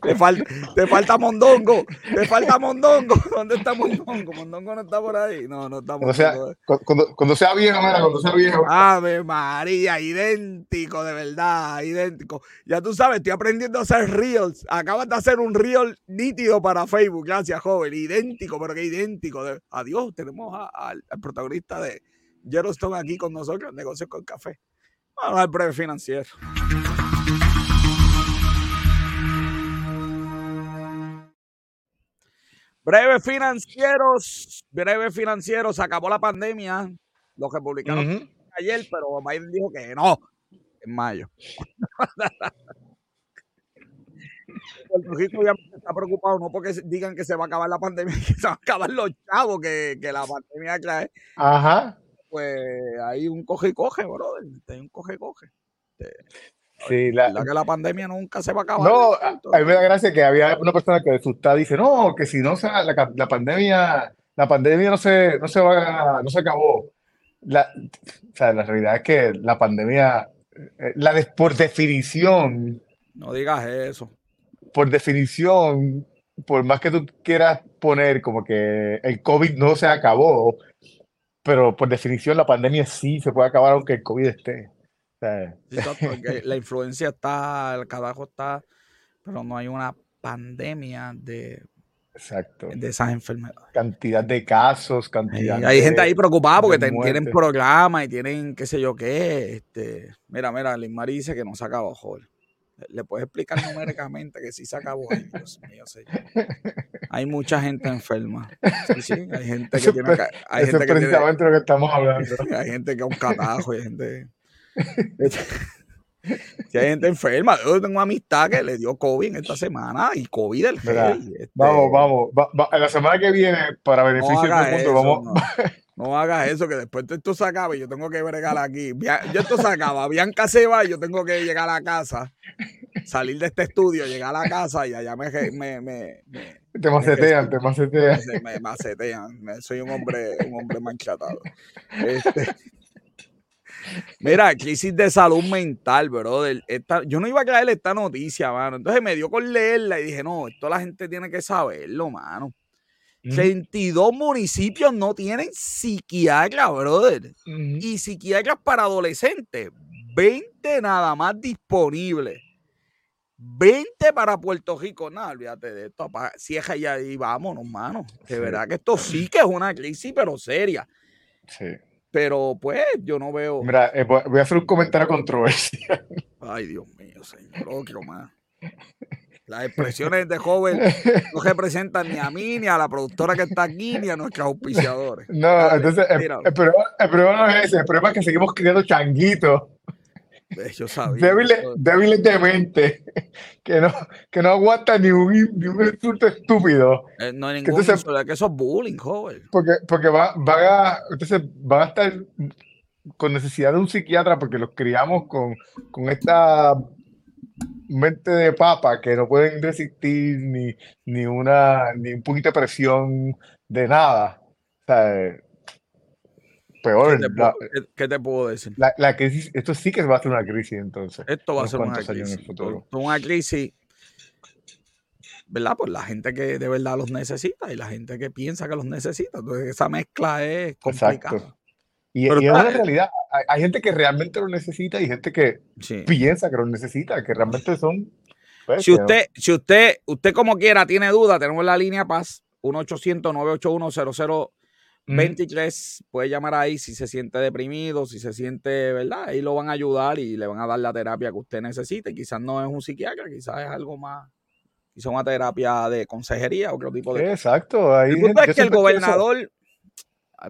Te falta, te falta Mondongo. Te falta Mondongo. ¿Dónde está Mondongo? Mondongo no está por ahí. No, no está Mondongo. Cuando sea, cuando, cuando sea viejo, mira, cuando sea viejo. Ave María, idéntico, de verdad, idéntico. Ya tú sabes, estoy aprendiendo a hacer reels. Acabas de hacer un reel nítido para Facebook. Gracias, joven. Idéntico, pero que idéntico. Adiós, tenemos al protagonista de Yellowstone aquí con nosotros, Negocios con Café. Vamos al breve financiero. Breves financieros, breves financieros, acabó la pandemia. Los republicanos ayer, pero Biden dijo que no, en mayo. Puerto Rico ya está preocupado, no porque digan que se va a acabar la pandemia, que se van a acabar los chavos que, que la pandemia trae. Ajá. Pues hay un coge y coge, brother. Hay un coge y coge. Sí, la, que la pandemia nunca se va a acabar. No, a mí me da gracia que había una persona que asustada dice, no, que si no la, la, pandemia, la pandemia no se, no se va, no se acabó. La, o sea, la realidad es que la pandemia, eh, la por definición. No digas eso. Por definición, por más que tú quieras poner como que el COVID no se acabó, pero por definición la pandemia sí se puede acabar aunque el COVID esté la influencia está, el cadajo está, pero no hay una pandemia de, Exacto. de esas enfermedades. Cantidad de casos, cantidad Hay gente ahí preocupada porque tienen programas y tienen qué sé yo qué. Este, mira, mira, Liz Mari dice que no se acabó. Le puedes explicar numéricamente que sí se acabó. Dios mío, Hay mucha gente enferma. Sí, hay gente que tiene. Hay gente es precisamente lo que estamos hablando. Hay gente que es un catajo, hay gente. si hay gente enferma, yo tengo una amistad que le dio COVID en esta semana y COVID del este, Vamos, vamos, en la semana que viene, para beneficio no del mundo, vamos. No, hagas eso, que después esto se acaba y yo tengo que bregar aquí. Yo esto se acaba, Bianca se va y yo tengo que llegar a la casa, salir de este estudio, llegar a la casa y allá me. me, me, te macetean, te macetean. Me, macetean. Soy un hombre, un hombre manchatado. Este, Mira, crisis de salud mental, brother. yo no iba a creer esta noticia, mano. Entonces me dio con leerla y dije, no, esto la gente tiene que saberlo, mano. 22 municipios no tienen psiquiatra, brother. Y psiquiatras para adolescentes. 20 nada más disponibles. 20 para Puerto Rico. No, olvídate de esto. Cierra ya y vámonos, mano. De verdad que esto sí que es una crisis, pero seria. Sí. Pero pues yo no veo. Mira, eh, voy a hacer un comentario controversial. Ay, Dios mío, señor. Otro más. Las expresiones de joven no representan ni a mí, ni a la productora que está aquí, ni a nuestros auspiciadores. No, entonces el, problema, no es ese, el problema es que seguimos criando changuitos yo sabía. Débiles, de mente, que no, que no aguantan ni un, ni un insulto estúpido. Eh, no hay ningún insulto, que eso es bullying, joven. Porque, porque va, va a, entonces van a estar con necesidad de un psiquiatra porque los criamos con, con esta mente de papa que no pueden resistir ni, ni, una, ni un poquito de presión de nada. O sea, peor. ¿Qué te, puedo, decir? La, crisis, esto sí que va a ser una crisis entonces. Esto va a ser una crisis. Una crisis, ¿verdad? Pues la gente que de verdad los necesita y la gente que piensa que los necesita. Entonces esa mezcla es complicada. Y, es una realidad. Hay, gente que realmente lo necesita y gente que piensa que lo necesita, que realmente son... Pues, si usted, si usted, usted como quiera tiene duda, tenemos la línea Paz, 1 800 981 00 23, puede llamar ahí si se siente deprimido, si se siente, ¿verdad? Ahí lo van a ayudar y le van a dar la terapia que usted necesite. Quizás no es un psiquiatra, quizás es algo más, quizás una terapia de consejería, otro tipo de... Exacto. Ahí el es que el gobernador...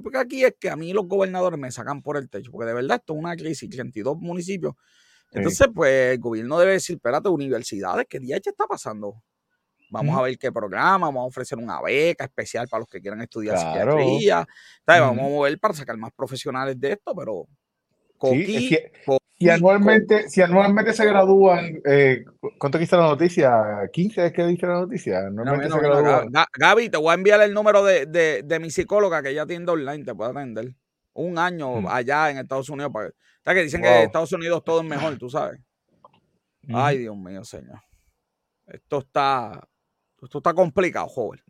Porque aquí es que a mí los gobernadores me sacan por el techo, porque de verdad esto es una crisis, 32 municipios. Entonces, pues el gobierno debe decir, espérate, universidades, ¿qué día ya está pasando? Vamos a ver qué programa, vamos a ofrecer una beca especial para los que quieran estudiar psiquiatría. Vamos a mover para sacar más profesionales de esto, pero y si anualmente, si anualmente se gradúan, eh, ¿cuánto dice la noticia? ¿15 es que dice la noticia? Anualmente se gradúan. Gaby, te voy a enviar el número de, de, de mi psicóloga que ya tiene online, te puede atender. Un año mm. allá en Estados Unidos. Para, que dicen que en Estados Unidos todo es mejor, tú sabes. Ay, Dios mío, señor. Esto está, esto está complicado, joven.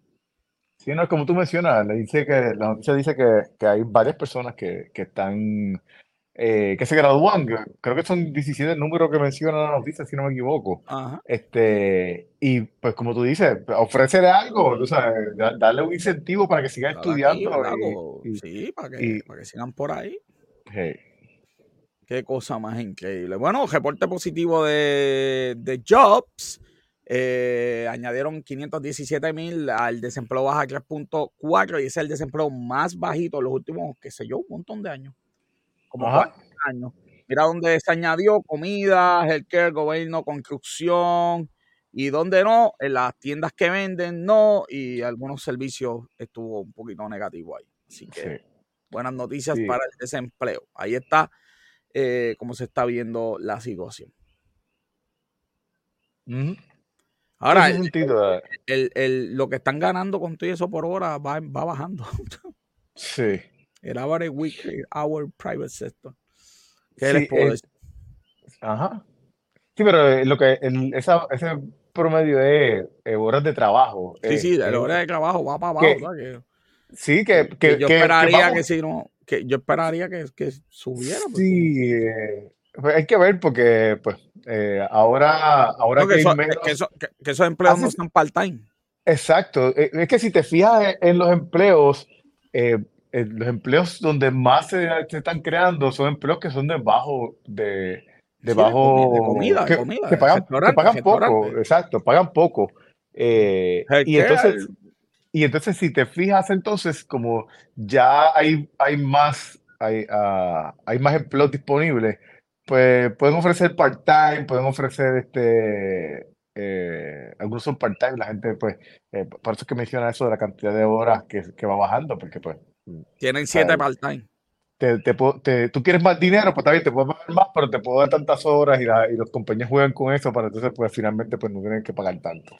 Sí, no, como tú mencionas, le dice que, la noticia dice que, que hay varias personas que, que están, eh, que se gradúan, creo que son 17 números que menciona la noticia, si no me equivoco. Este, y pues como tú dices, ofrecerle algo, tú sabes, darle un incentivo para que siga estudiando. sí, para que, para que sigan por ahí. Qué cosa más increíble. Bueno, reporte positivo de, de Jobs. Eh, añadieron 517 mil al desempleo baja 3.4 y ese es el desempleo más bajito en los últimos, qué sé yo, un montón de años. Como años. Mira donde se añadió comida, healthcare, gobierno, construcción y donde no, en las tiendas que venden no y algunos servicios estuvo un poquito negativo ahí. Así que buenas noticias para el desempleo. Ahí está eh, cómo se está viendo la situación. Ahora, el, lo que están ganando con todo eso por hora va, bajando. Sí. Era average weekly hour private sector. ¿Qué les puedo decir? Ajá. Sí, pero eh, lo que esa, ese promedio es eh, horas de trabajo. Sí, sí, la hora de trabajo va para abajo. sí, que, que, yo esperaría que, si no, que yo esperaría que, que subiera. Sí, eh, pues hay que ver porque pues eh, ahora, ahora que, esos empleos no son part-time. Exacto. Eh, es que si te fijas en los empleos, eh, los empleos donde más se, están creando son empleos que son de bajo, de, de bajo, comida, que, comida, que pagan, pagan poco, exacto, pagan poco. y entonces, y entonces si te fijas entonces como ya hay, hay más, hay, uh, hay más empleos disponibles, pues pueden ofrecer part-time, pueden ofrecer este, eh, algunos son part-time, la gente pues, eh, por eso es que menciona eso de la cantidad de horas que, que va bajando, porque pues... Mm, Tienen siete part-time. Te, te, tú quieres más dinero, pues también te puedo pagar más, pero te puedo dar tantas horas y, la, y los compañías juegan con eso para entonces pues finalmente pues no tienen que pagar tanto.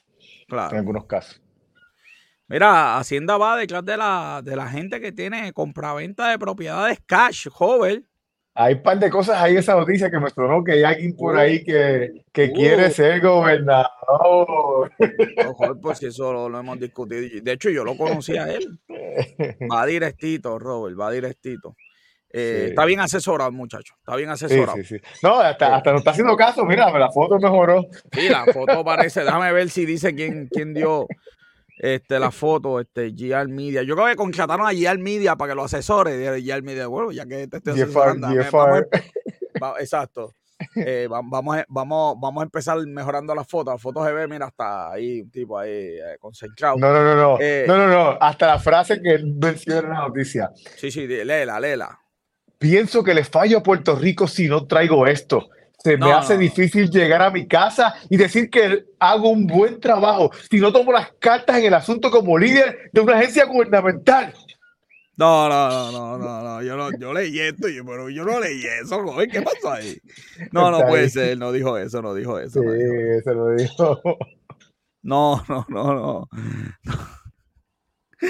Claro. En algunos casos. Mira, Hacienda va detrás de la, de la gente que tiene compraventa de propiedades cash, joven. Hay un par de cosas ahí esa noticia que me sonó que hay alguien por ahí que, que quiere ser gobernador. Ojo, pues si eso lo, hemos discutido. De hecho, yo lo conocí a él. Va directito, Robert, va directito. Eh, está bien asesorado, muchacho. Está bien asesorado. Sí, sí, no, hasta, hasta no está haciendo caso. Mira, la foto mejoró. Sí, la foto parece. Déjame ver si dice quién, quién dio este, la foto, este, GR Media. Yo creo que contrataron a GR Media para que lo asesore. GR Media, bueno, ya que te estoy asesorando. exacto. Eh, vamos, a, vamos, vamos a empezar mejorando las fotos. La foto se ve, mira, hasta ahí un tipo ahí eh, concentrado. No, no, no, no. Eh, no, no, no. Hasta la frase que menciona en la noticia. Sí, sí, léela, léela. Pienso que le fallo a Puerto Rico si no traigo esto se me hace difícil llegar a mi casa y decir que hago un buen trabajo si no tomo las cartas en el asunto como líder de una agencia gubernamental. No, no, no, no, no, yo, no, yo leí esto, yo, pero yo no leí eso, joven, ¿qué pasó ahí? No, no puede ser, no dijo eso, no dijo eso. Sí, eso lo dijo. No, no, no, no. no.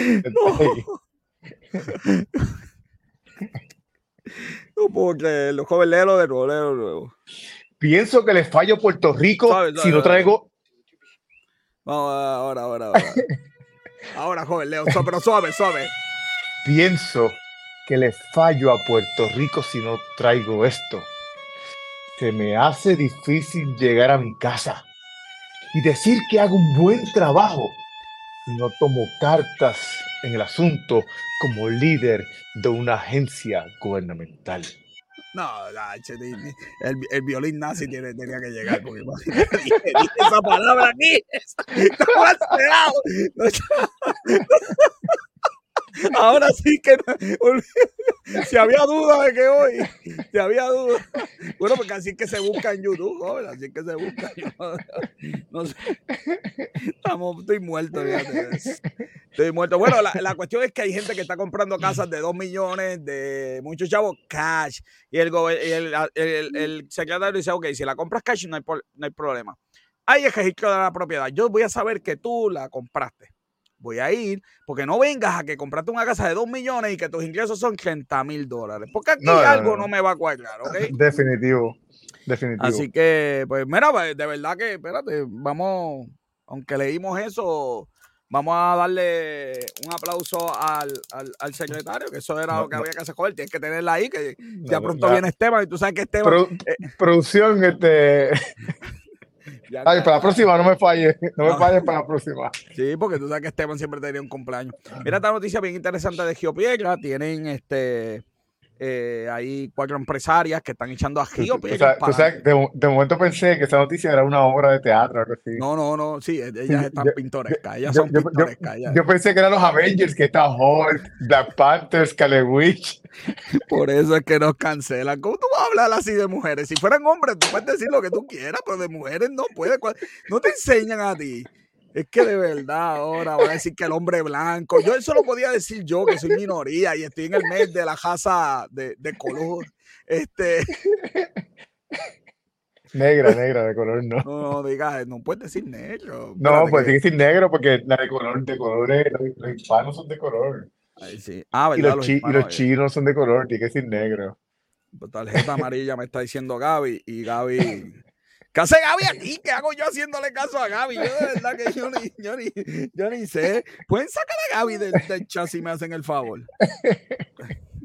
Creerlo. Joven, léelo de de nuevo. Pienso que le fallo a Puerto Rico si no traigo. Vamos, ahora, ahora, ahora. ahora, joven, Leo, pero suave, suave. Pienso que le fallo a Puerto Rico si no traigo esto. Se me hace difícil llegar a mi casa y decir que hago un buen trabajo si no tomo cartas en el asunto como líder de una agencia gubernamental. No, el, el, violín nazi tenía que llegar, porque esa palabra aquí, estaba esperado. Ahora sí que si había duda de que hoy, si había duda. Bueno, porque así que se busca en YouTube, joven, así que se busca. no sé. Estamos, estoy muerto, fíjate. Estoy muerto. Bueno, la, cuestión es que hay gente que está comprando casas de 2 millones, de muchos chavos, cash. Y el, el, el, secretario dice, ok, si la compras cash no hay, no hay problema. Hay el de la propiedad. Yo voy a saber que tú la compraste. Voy a ir, porque no vengas a que compraste una casa de 2 millones y que tus ingresos son 30 mil dólares. Porque aquí algo no, me va a cuadrar, ¿ok? Definitivo. Definitivo. Así que, pues, mira, pues, de verdad que, espérate, vamos, aunque leímos eso, vamos a darle un aplauso al, al, secretario, que eso era lo que había que hacer. Tienes que tenerla ahí, que ya pronto viene Esteban y tú sabes que Esteban. Eh, producción, este. Ay, para la próxima, no me falles. No me falles para la próxima. Sí, porque tú sabes que Esteban siempre tenía un cumpleaños. Mira esta noticia bien interesante de Geopiedra. Tienen este eh, hay cuatro empresarias que están echando a Gio. de, momento pensé que esa noticia era una obra de teatro. Algo así. No, no, no, sí, ellas están pintorescas. Ellas son pintorescas. Yo, pensé que eran los Avengers, que está Hulk, Black Panther, Scarlet Witch. Por eso es que nos cancelan. ¿Cómo tú vas a hablar así de mujeres? Si fueran hombres, tú puedes decir lo que tú quieras, pero de mujeres no puedes. No te enseñan a ti. Es que de verdad ahora voy a decir que el hombre blanco. Yo eso lo podía decir yo, que soy minoría y estoy en el mes de la casa de, color. Este. Negra, negra, de color no. No, no, diga, no puedes decir negro. No, pues que... decir negro porque la de color, de color, los, hispanos son de color. Ay, sí. Ah, ¿verdad? Y los, chinos son de color, tiene que decir negro. Pues tarjeta amarilla me está diciendo Gaby y Gaby ¿Qué hace Gaby aquí? ¿Qué hago yo haciéndole caso a Gaby? Yo de verdad que yo ni, yo ni, yo ni sé. ¿Pueden sacar a Gaby del, chat si me hacen el favor?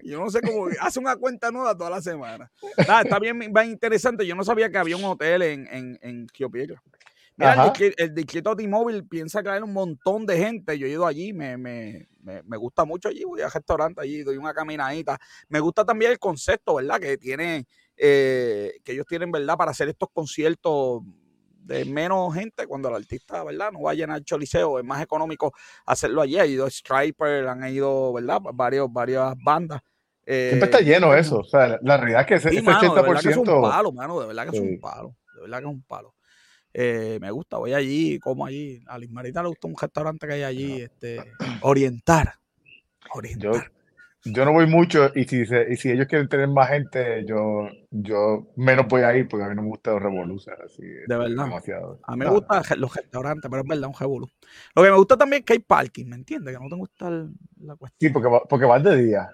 Yo no sé cómo. Hace una cuenta nueva toda la semana. está bien, interesante. Yo no sabía que había un hotel en, en, en Mira, el, el distrito T-Mobile piensa hay un montón de gente. Yo he ido allí, me, me, me, me, gusta mucho allí. Voy a restaurante allí, doy una caminadita. Me gusta también el concepto, ¿verdad? Que tiene eh, que ellos tienen, ¿verdad? Para hacer estos conciertos de menos gente, cuando el artista, ¿verdad? No va a llenar Choliseo, es más económico hacerlo allí. Ha ido Striper, han ido, ¿verdad? Varios, varias bandas. Siempre está lleno eh, eso. O sea, la realidad es que ese, 80%. De verdad que es un palo, mano. De verdad que es un palo. De verdad que es un palo. Eh, me gusta, voy allí, como allí. A Liz Marita le gusta un restaurante que hay allí, este, orientar. Orientar yo no voy mucho y si, y si ellos quieren tener más gente, yo, yo menos voy a ir porque a mí no me gusta los revoluciones. Así, de verdad. Demasiado. A mí me gustan los restaurantes, pero es verdad, un revolú. Lo que me gusta también es que hay parking, ¿me entiendes? Que no te gusta la cuestión. Sí, porque, porque vas de día.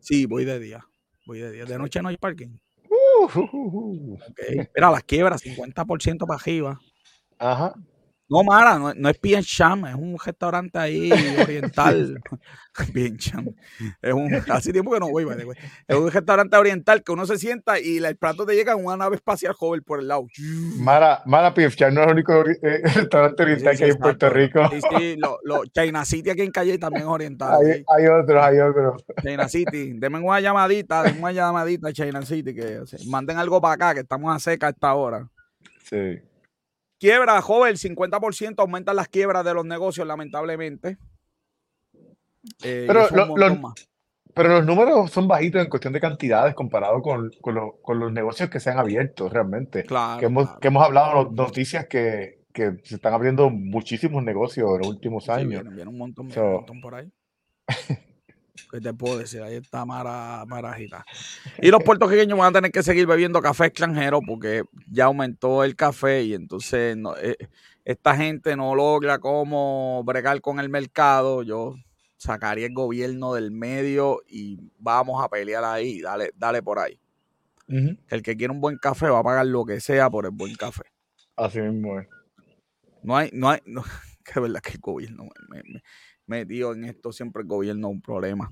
Sí, voy de día. Voy de día. De noche no hay parking. Uh, uh, uh, okay. Mira, las quiebras, 50% para arriba. Ajá. No, Mara, no, no es Bien Cham, es un restaurante ahí oriental. Bien Cham. Es un, hace tiempo que no voy, Es un restaurante oriental que uno se sienta y el plato te llega en una nave espacial joven por el lado. Mara, Mara Cham no es el único eh, restaurante oriental que hay en Puerto Rico. Sí, sí, lo, lo, China City aquí en Calle también es oriental. Hay, hay otros, hay otros. China City, denme una llamadita, denme una llamadita a China City, que manden algo para acá, que estamos a seca a esta hora. Sí. Quiebra, joven, 50% aumentan las quiebras de los negocios, lamentablemente. Eh, pero, pero, los números son bajitos en cuestión de cantidades comparado con, los negocios que se han abierto realmente. Claro, que, hemos, que hemos hablado noticias que, se están abriendo muchísimos negocios en los últimos años. viene, un montón, un montón por ahí. ¿Qué te puedo decir? Ahí está Mara, Marajita. Y los puertorriqueños van a tener que seguir bebiendo café extranjero porque ya aumentó el café y entonces eh, esta gente no logra cómo bregar con el mercado. Yo sacaría el gobierno del medio y vamos a pelear ahí. Dale, dale por ahí. El que quiere un buen café va a pagar lo que sea por el buen café. Así mismo es. No hay, no hay, no, que verdad que el gobierno me, metido en esto, siempre el gobierno un problema.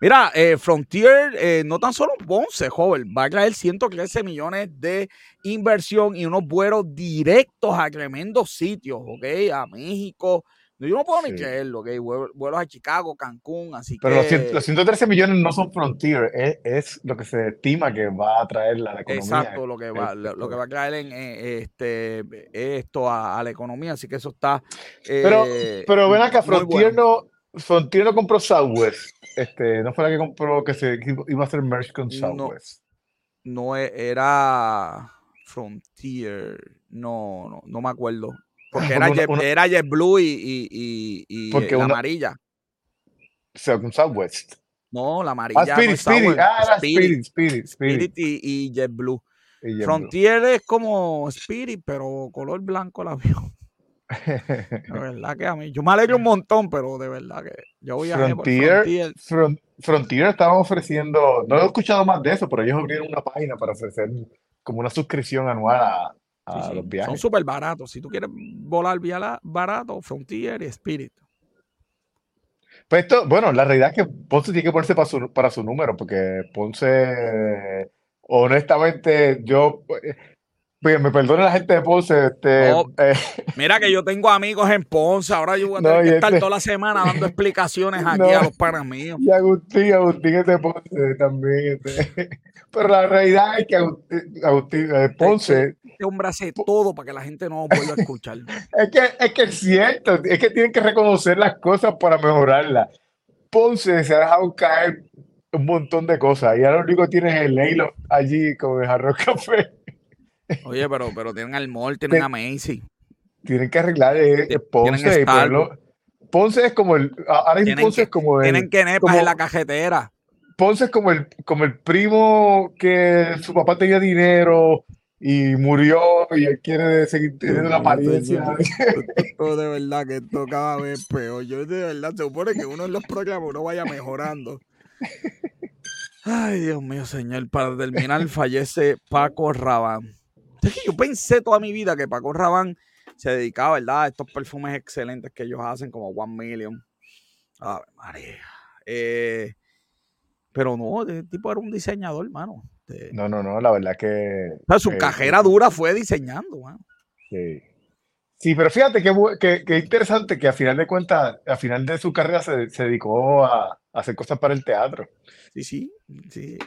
Mira, eh, Frontier eh, no tan solo Ponce, joven, va a traer 113 millones de inversión y unos vuelos directos a tremendos sitios, ¿ok? A México, yo no puedo ni creerlo, ¿ok? Vuelos a Chicago, Cancún, así Pero que... Pero los, 113 millones no son Frontier, es, lo que se estima que va a traer la, economía. Exacto, lo que va, lo, que va a traer en, eh, este, esto a, la economía, así que eso está... pero, eh, pero ven acá, Frontier, no, Frontier no compró Southwest, este, no fue la que compró, que se iba a hacer merge con Southwest. No, no e, era Frontier, no, no, no me acuerdo. Porque era, JetBlue y, y, y, la amarilla. Southwest. No, la amarilla. Ah, Spirit, Spirit. Ah, Spirit, Spirit, Spirit. y, y JetBlue. Frontier es como Spirit, pero color blanco el avión. La verdad que a mí, yo me alegro un montón, pero de verdad que yo voy a Frontier. Frontier, Frontier estaban ofreciendo, no he escuchado más de eso, pero ellos abrieron una página para ofrecer como una suscripción anual a, los viajes. Son súper baratos. Si tú quieres volar vía barato, Frontier y Spirit. Pues esto, bueno, la realidad es que Ponce tiene que ponerse para su, para su número, porque Ponce, honestamente, yo, me perdona la gente de Ponce. Este, eh. Mira que yo tengo amigos en Ponce. Ahora yo voy a tener que estar este toda la semana dando explicaciones aquí a los panas míos. Y Agustín, Agustín es de Ponce también. Este. Pero la realidad es que Agustín, de Ponce. Este hombre hace todo para que la gente no vuelva a escuchar. es, que, es que es cierto. Es que tienen que reconocer las cosas para mejorarlas. Ponce se ha dejado caer un montón de cosas. Y ahora lo único que tiene es el Leilo allí con el arroz café. Oye, pero, pero tienen al Mall, tienen a Macy. Tienen que arreglar eh, Ponce. Ponce es como el. Ahora Ponce es como el. Tienen que nepas en la cajetera. Ponce es como el, como el primo que su papá tenía dinero y murió y él quiere seguir teniendo la apariencia. Esto de verdad que esto cada vez peor. Yo de verdad se supone que uno en los programas uno vaya mejorando. Ay, Dios mío, señor. Para terminar, fallece Paco Rabán yo pensé toda mi vida que Paco Rabanne se dedicaba, ¿verdad? A estos perfumes excelentes que ellos hacen, como One Million. Ave María. Eh, pero no, el tipo era un diseñador, hermano. No, no, no, la verdad que. su eh, cajera dura fue diseñando. Sí. Sí, pero fíjate que, que, interesante que a final de cuentas, a final de su carrera se, dedicó a, hacer cosas para el teatro. Sí, sí, sí.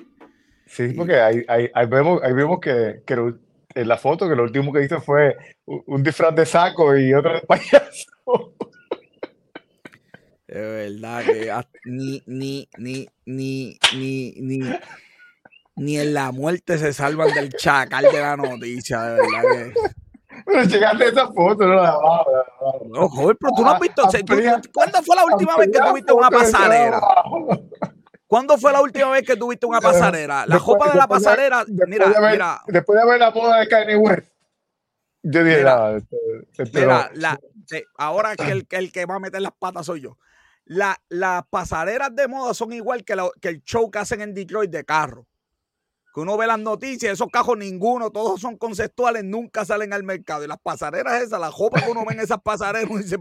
Sí, porque ahí, vemos, ahí vemos que, que, en la foto que lo último que hizo fue un disfraz de saco y otro de payaso. De verdad que ni, ni, ni, ni, ni, ni, ni en la muerte se salvan del chacal de la noticia, de verdad que. Pero llegaste esa foto, no la No, joder, pero tú no has visto. ¿Cuándo fue la última vez que tuviste una pasarela? ¿Cuándo fue la última vez que tuviste una pasarela? La copa de la pasarela, mira, mira. Después de ver la boda de Kanye West. Yo dije, mira, mira la, ahora que el, el, que va a meter las patas soy yo. La, las pasarelas de moda son igual que, que el show que hacen en Detroit de carro. Que uno ve las noticias, esos cajos ninguno, todos son conceptuales, nunca salen al mercado. Y las pasarelas esas, la jopa que uno ve en esas pasarelas, uno dice,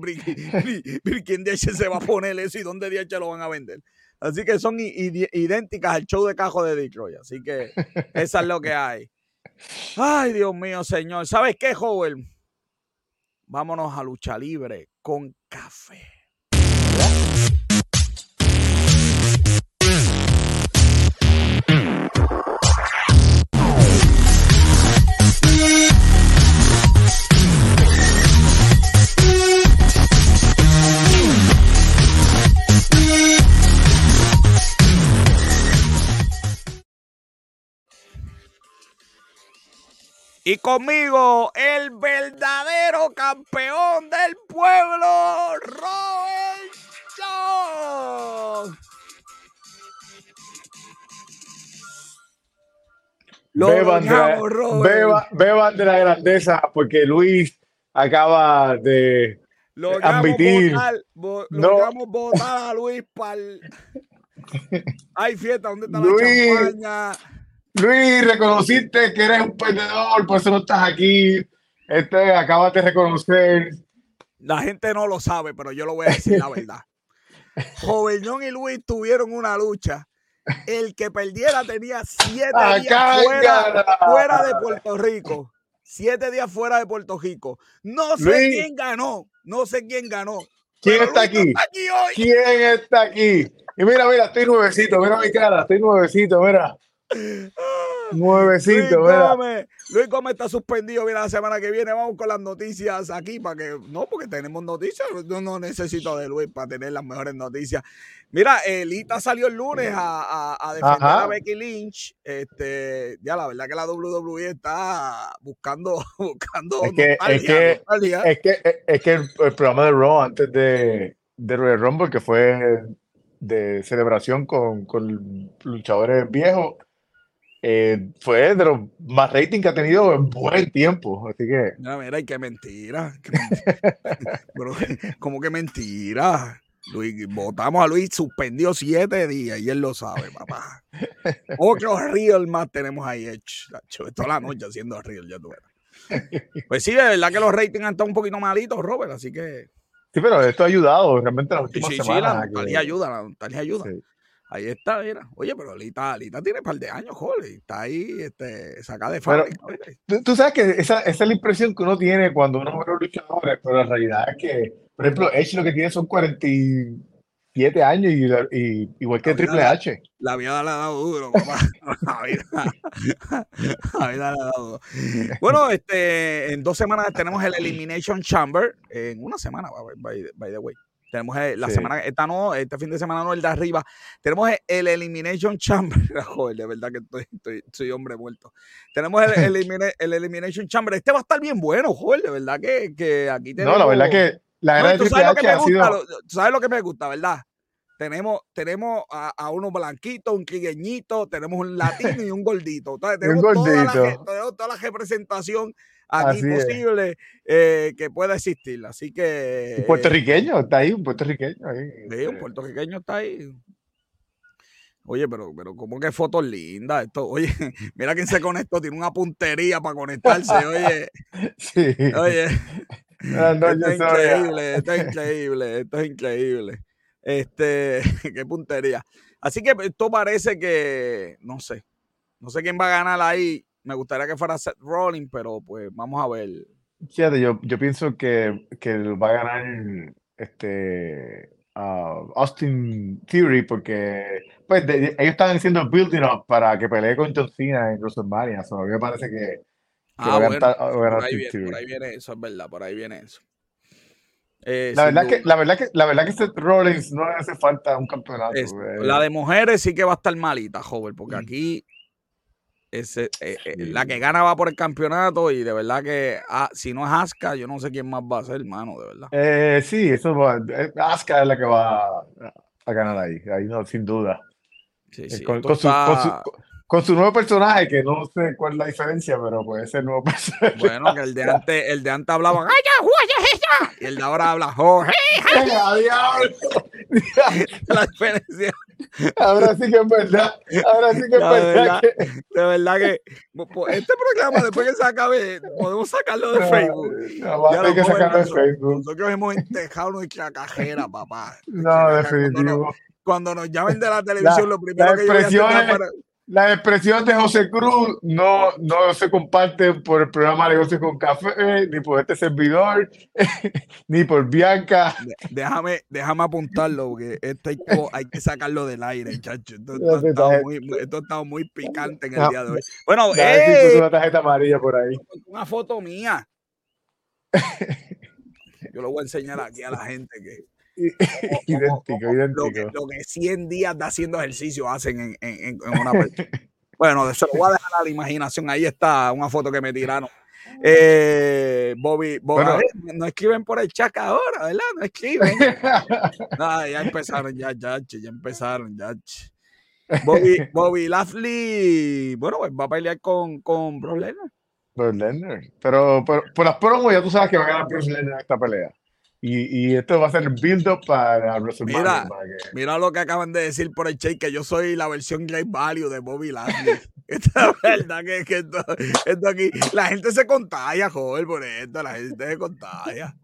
¿quién de se va a poner eso y dónde de lo van a vender? Así que son idénticas al show de cajo de Detroit. Así que esa es lo que hay. Ay, Dios mío, señor. ¿Sabes qué, joven? Vámonos a lucha libre con café. Y conmigo, el verdadero campeón del pueblo, Robert Jones. beban, de la, grandeza, porque Luis acaba de admitir. logramos votar a Luis para Hay fiesta, ¿dónde está la champaña? Luis, reconociste que eres un perdedor, por eso no estás aquí. Este acabas de reconocer. La gente no lo sabe, pero yo lo voy a decir la verdad. Joveñón y Luis tuvieron una lucha. El que perdiera tenía siete días fuera, de Puerto Rico. Siete días fuera de Puerto Rico. No sé quién ganó. No sé quién ganó. ¿Quién está aquí? ¿Quién está aquí? Y mira, mira, estoy nuevecito. Mira mi cara, estoy nuevecito, mira. Nuevecito, Luis Gómez, Luis Gómez está suspendido. Mira, la semana que viene vamos con las noticias aquí para que. No, porque tenemos noticias. Yo no necesito de Luis para tener las mejores noticias. Mira, Elita salió el lunes a, a, defender a Becky Lynch. Este, ya la verdad que la WWE está buscando, buscando. Es que, es, que, es que, es que, el, programa de Raw antes de, de Royal Rumble, que fue de celebración con, con luchadores viejos eh, fue de los más rating que ha tenido en buen tiempo. Así que. Mira, mira, y qué mentira. ¿Cómo que mentira? Luis, votamos a Luis, suspendió siete días y él lo sabe, papá. Otro real más tenemos ahí hecho. Toda la noche haciendo real, ya tú Pues sí, de verdad que los ratings han estado un poquito malitos, Robert, así que. Sí, pero esto ha ayudado realmente las últimas sí, semanas. Sí, la que... ayuda, la ayuda. Ahí está, mira. Oye, pero Alita, tiene un par de años, joder. Está ahí este, sacada de fábrica. Tú, sabes que esa, esa, es la impresión que uno tiene cuando uno ve los luchadores, pero la realidad es que, por ejemplo, Edge lo que tiene son 47 años y, y igual que Triple H. La vida le ha dado duro, papá. la, vida, la vida le ha dado duro. Bueno, este, en dos semanas tenemos el Elimination Chamber. En una semana, by, by the way. Tenemos eh, la semana, esta no, este fin de semana no, el de arriba. Tenemos el Elimination Chamber. Joder, de verdad que estoy, soy hombre muerto. Tenemos el, el, Elimination Chamber. Este va a estar bien bueno, joder, de verdad que, que aquí tenemos. No, la verdad que la no, ¿tú sabes, lo que me gusta, sabes lo que me gusta, ¿verdad? Tenemos, tenemos a, a uno blanquito, un trigueñito, tenemos un latino y un gordito. Entonces, tenemos, un gordito. Toda la, tenemos toda la representación aquí posible eh, que pueda existir. Así que. Un puertorriqueño, está ahí, un puertorriqueño ahí. Sí, un este. puertorriqueño está ahí. Oye, pero, pero ¿cómo que fotos lindas? Esto, oye, mira quién se conectó, tiene una puntería para conectarse, oye. Sí. Oye. esto es increíble, esto es increíble, esto es increíble. Este, qué puntería. Así que esto parece que, no sé, no sé quién va a ganar ahí. Me gustaría que fuera Seth Rollins, pero pues vamos a ver. Fíjate, yo, yo pienso que, que va a ganar este Austin Theory porque pues ellos están haciendo building up para que pelee con John Cena en WrestleMania. a mí me parece que, ah, bueno, por, ahí viene, por ahí viene eso, es verdad, por ahí viene eso. Eh, la, verdad que, la, verdad que, la verdad que Seth Rollins no le hace falta un campeonato. la de mujeres sí que va a estar malita, joven, porque mm. aquí eh, eh, la que gana va por el campeonato y de verdad que ah, si no es Asuka, yo no sé quién más va a ser, hermano, de verdad. Eh, sí, eso va, Asuka es la que va a ganar ahí, ahí no, sin duda. Sí, sí, con, su, con su nuevo personaje, que no sé cuál es la diferencia, pero puede ser nuevo personaje. Bueno, que el de antes, el de antes hablaba, ¡ay, ya, Y el de ahora habla, ¡Jorge! la diferencia. Ahora sí que es verdad. Ahora sí que es verdad. que... De verdad que este programa, después que se acabe, podemos sacarlo de Facebook. No, ya que sacarlo de Facebook. Nosotros hemos dejado nuestra cajera, papá. No, definitivo. Cuando nos, llamen de la televisión, lo primero que yo voy a hacer para la expresión de José Cruz no, no se comparte por el programa Negocios con Café, ni por este servidor, ni por Bianca. Déjame, déjame apuntarlo, porque este hay que sacarlo del aire, chacho. Esto, ha estado muy, esto estado muy picante en el día de hoy. Bueno, eh, una tarjeta amarilla por ahí. Una foto mía. Yo lo voy a enseñar aquí a la gente que idéntico, idéntico. Lo que, 100 días de haciendo ejercicio hacen en, en, en una Bueno, se lo voy a dejar a la imaginación. Ahí está una foto que me tiraron. Eh, Bobby, no escriben por el chat ahora, ¿verdad? No escriben. ya empezaron, ya, ya, ya empezaron, ya. Bobby, Bobby Lashley, bueno, pues va a pelear con, con Brock Lesnar. Brock Lesnar. Pero por, las promos ya tú sabes que va a ganar Brock Lesnar en esta pelea. Y, y, esto va a ser el build-up para WrestleMania. Mira, mira lo que acaban de decir por el check, que yo soy la versión Great Value de Bobby Lashley. Esta es verdad que, que esto, esto, aquí, la gente se contagia, joder, por esto, la gente se contagia.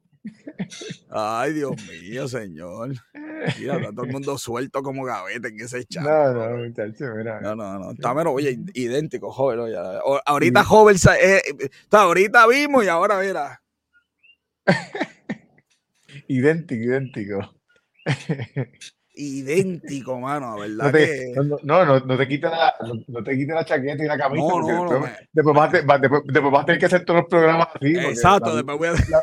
Ay, Dios mío, señor. Mira, está todo el mundo suelto como gavete en ese chat. No, no, muchacho, mira. No, no, no. Está menos, oye, idéntico, joven. Oye. Ahorita, joven, eh, eh, ahorita vimos y ahora, mira. Idéntico, idéntico. idéntico, mano, ¿verdad? No, que... no, no, no, te quita la, no, te quita la chaqueta y la camisa. No, no, después, después, vas a, después, después, vas a tener que hacer todos los programas así. Exacto, después voy a... La,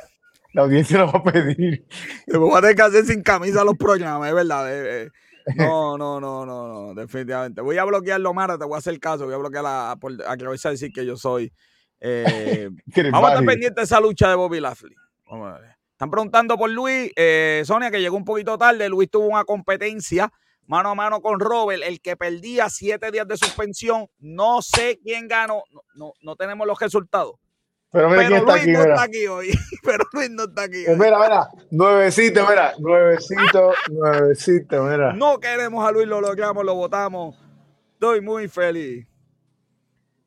la, audiencia lo va a pedir. Después vas a tener que hacer sin camisa los programas, es verdad. No, no, no, no, no, definitivamente. Voy a bloquearlo, Mara, te voy a hacer caso. Voy a bloquear a, a, que vais a decir que yo soy. Eh, vamos a estar pendientes de esa lucha de Bobby Lashley. Vamos a ver. Están preguntando por Luis. Eh, Sonia, que llegó un poquito tarde. Luis tuvo una competencia mano a mano con Robert, el que perdía siete días de suspensión. No sé quién ganó, no, no, tenemos los resultados. Pero, mira Luis aquí, no mira. está aquí hoy. Pero Luis no está aquí hoy. mira, mira, nuevecito, mira, nuevecito, nuevecito, mira. No queremos a Luis, lo logramos, lo votamos. Estoy muy feliz.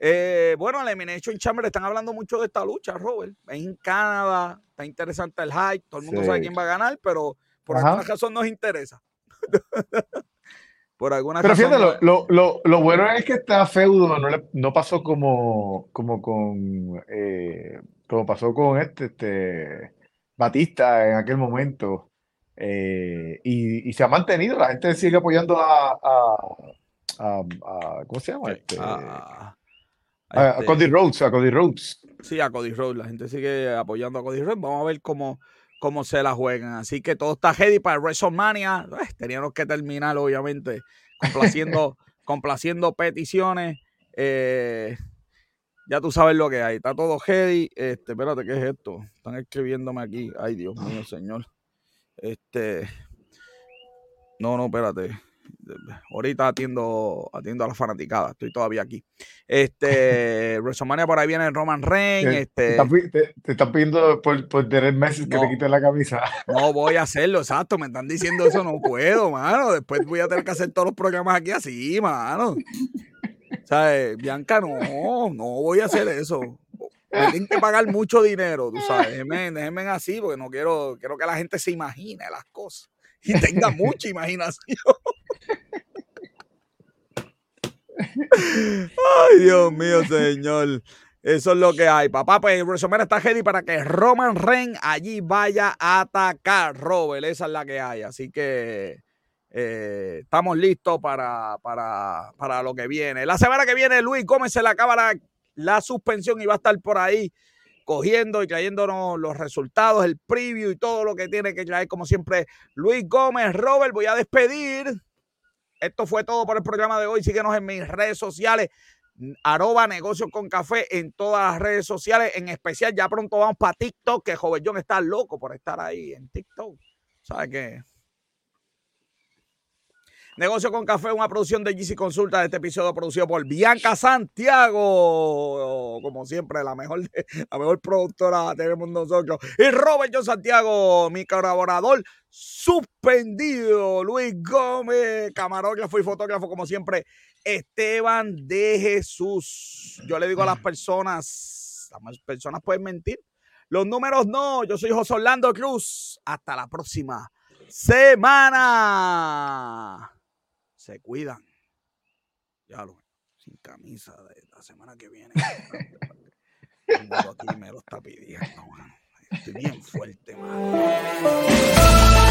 Eh, bueno, el Elimination Chamber están hablando mucho de esta lucha, Robert. Es en Canadá, está interesante el hype, todo el mundo Sí. sabe quién va a ganar, pero por Ajá. alguna razón nos interesa. por alguna Pero razón. fíjate, no- lo, lo, lo, bueno es que esta feudo no, le- no pasó como, como con eh, como pasó con este, este Batista en aquel momento. eh, y, y se ha mantenido, la gente sigue apoyando a, a, a- a- ¿cómo se llama? Este, a- a este- Cody Rhodes, a Cody Rhodes. Sí, a Cody Rhodes. La gente sigue apoyando a Cody Rhodes. Vamos a ver cómo, cómo se la juegan. Así que todo está ready para WrestleMania. Eh, teníamos que terminar, obviamente, complaciendo, complaciendo peticiones. Eh, ya tú sabes lo que hay. Está todo ready. Este, espérate, ¿qué es esto? Están escribiéndome aquí. Ay, Dios mío, señor. Este. No, no, espérate. Ahorita atiendo, atiendo a la fanaticada. Estoy todavía aquí. Este, WrestleMania por ahí viene Roman Reigns. Te, te Este, te- te están pidiendo por, por tener meses que te quites la camisa. no voy a hacerlo, exacto. Me están diciendo eso, no puedo, mano. Después voy a tener que hacer todos los programas aquí así, mano. ¿Sabes? Bianca, no, no voy a hacer eso. Me tienen que pagar mucho dinero, tú sabes. Déjenme, déjenme así, porque no quiero, quiero que la gente se imagine las cosas y tenga mucha imaginación. Ay, Dios mío, señor. Eso es lo que hay, papá. Pues WrestleMania está ready para que Roman Reigns allí vaya a atacar, Robert. Esa es la que hay. Así que eh, estamos listos para, para, para lo que viene. La semana que viene, Luis Gómez se le acaba la, la suspensión y va a estar por ahí cogiendo y trayéndonos los resultados, el preview y todo lo que tiene que traer, como siempre, Luis Gómez. Robert, voy a despedir. Esto fue todo por el programa de hoy. Síguenos en mis redes sociales, arroba negocios con café en todas las redes sociales. En especial, ya pronto vamos para TikTok, que Joven está loco por estar ahí en TikTok. ¿Sabe qué? Negocio con Café, una producción de GC Consulta. de Este episodio producido por Bianca Santiago. Como siempre, la mejor, la mejor productora tenemos nosotros. Y Robert John Santiago, mi colaborador suspendido. Luis Gómez, camarógrafo y fotógrafo, como siempre. Esteban de Jesús. Yo le digo a las personas, las personas pueden mentir. Los números no. Yo soy José Orlando Cruz. Hasta la próxima semana. Se cuidan. Ya lo sin camisa de la semana que viene. Aquí me lo está pidiendo, mano. Estoy bien fuerte, mano.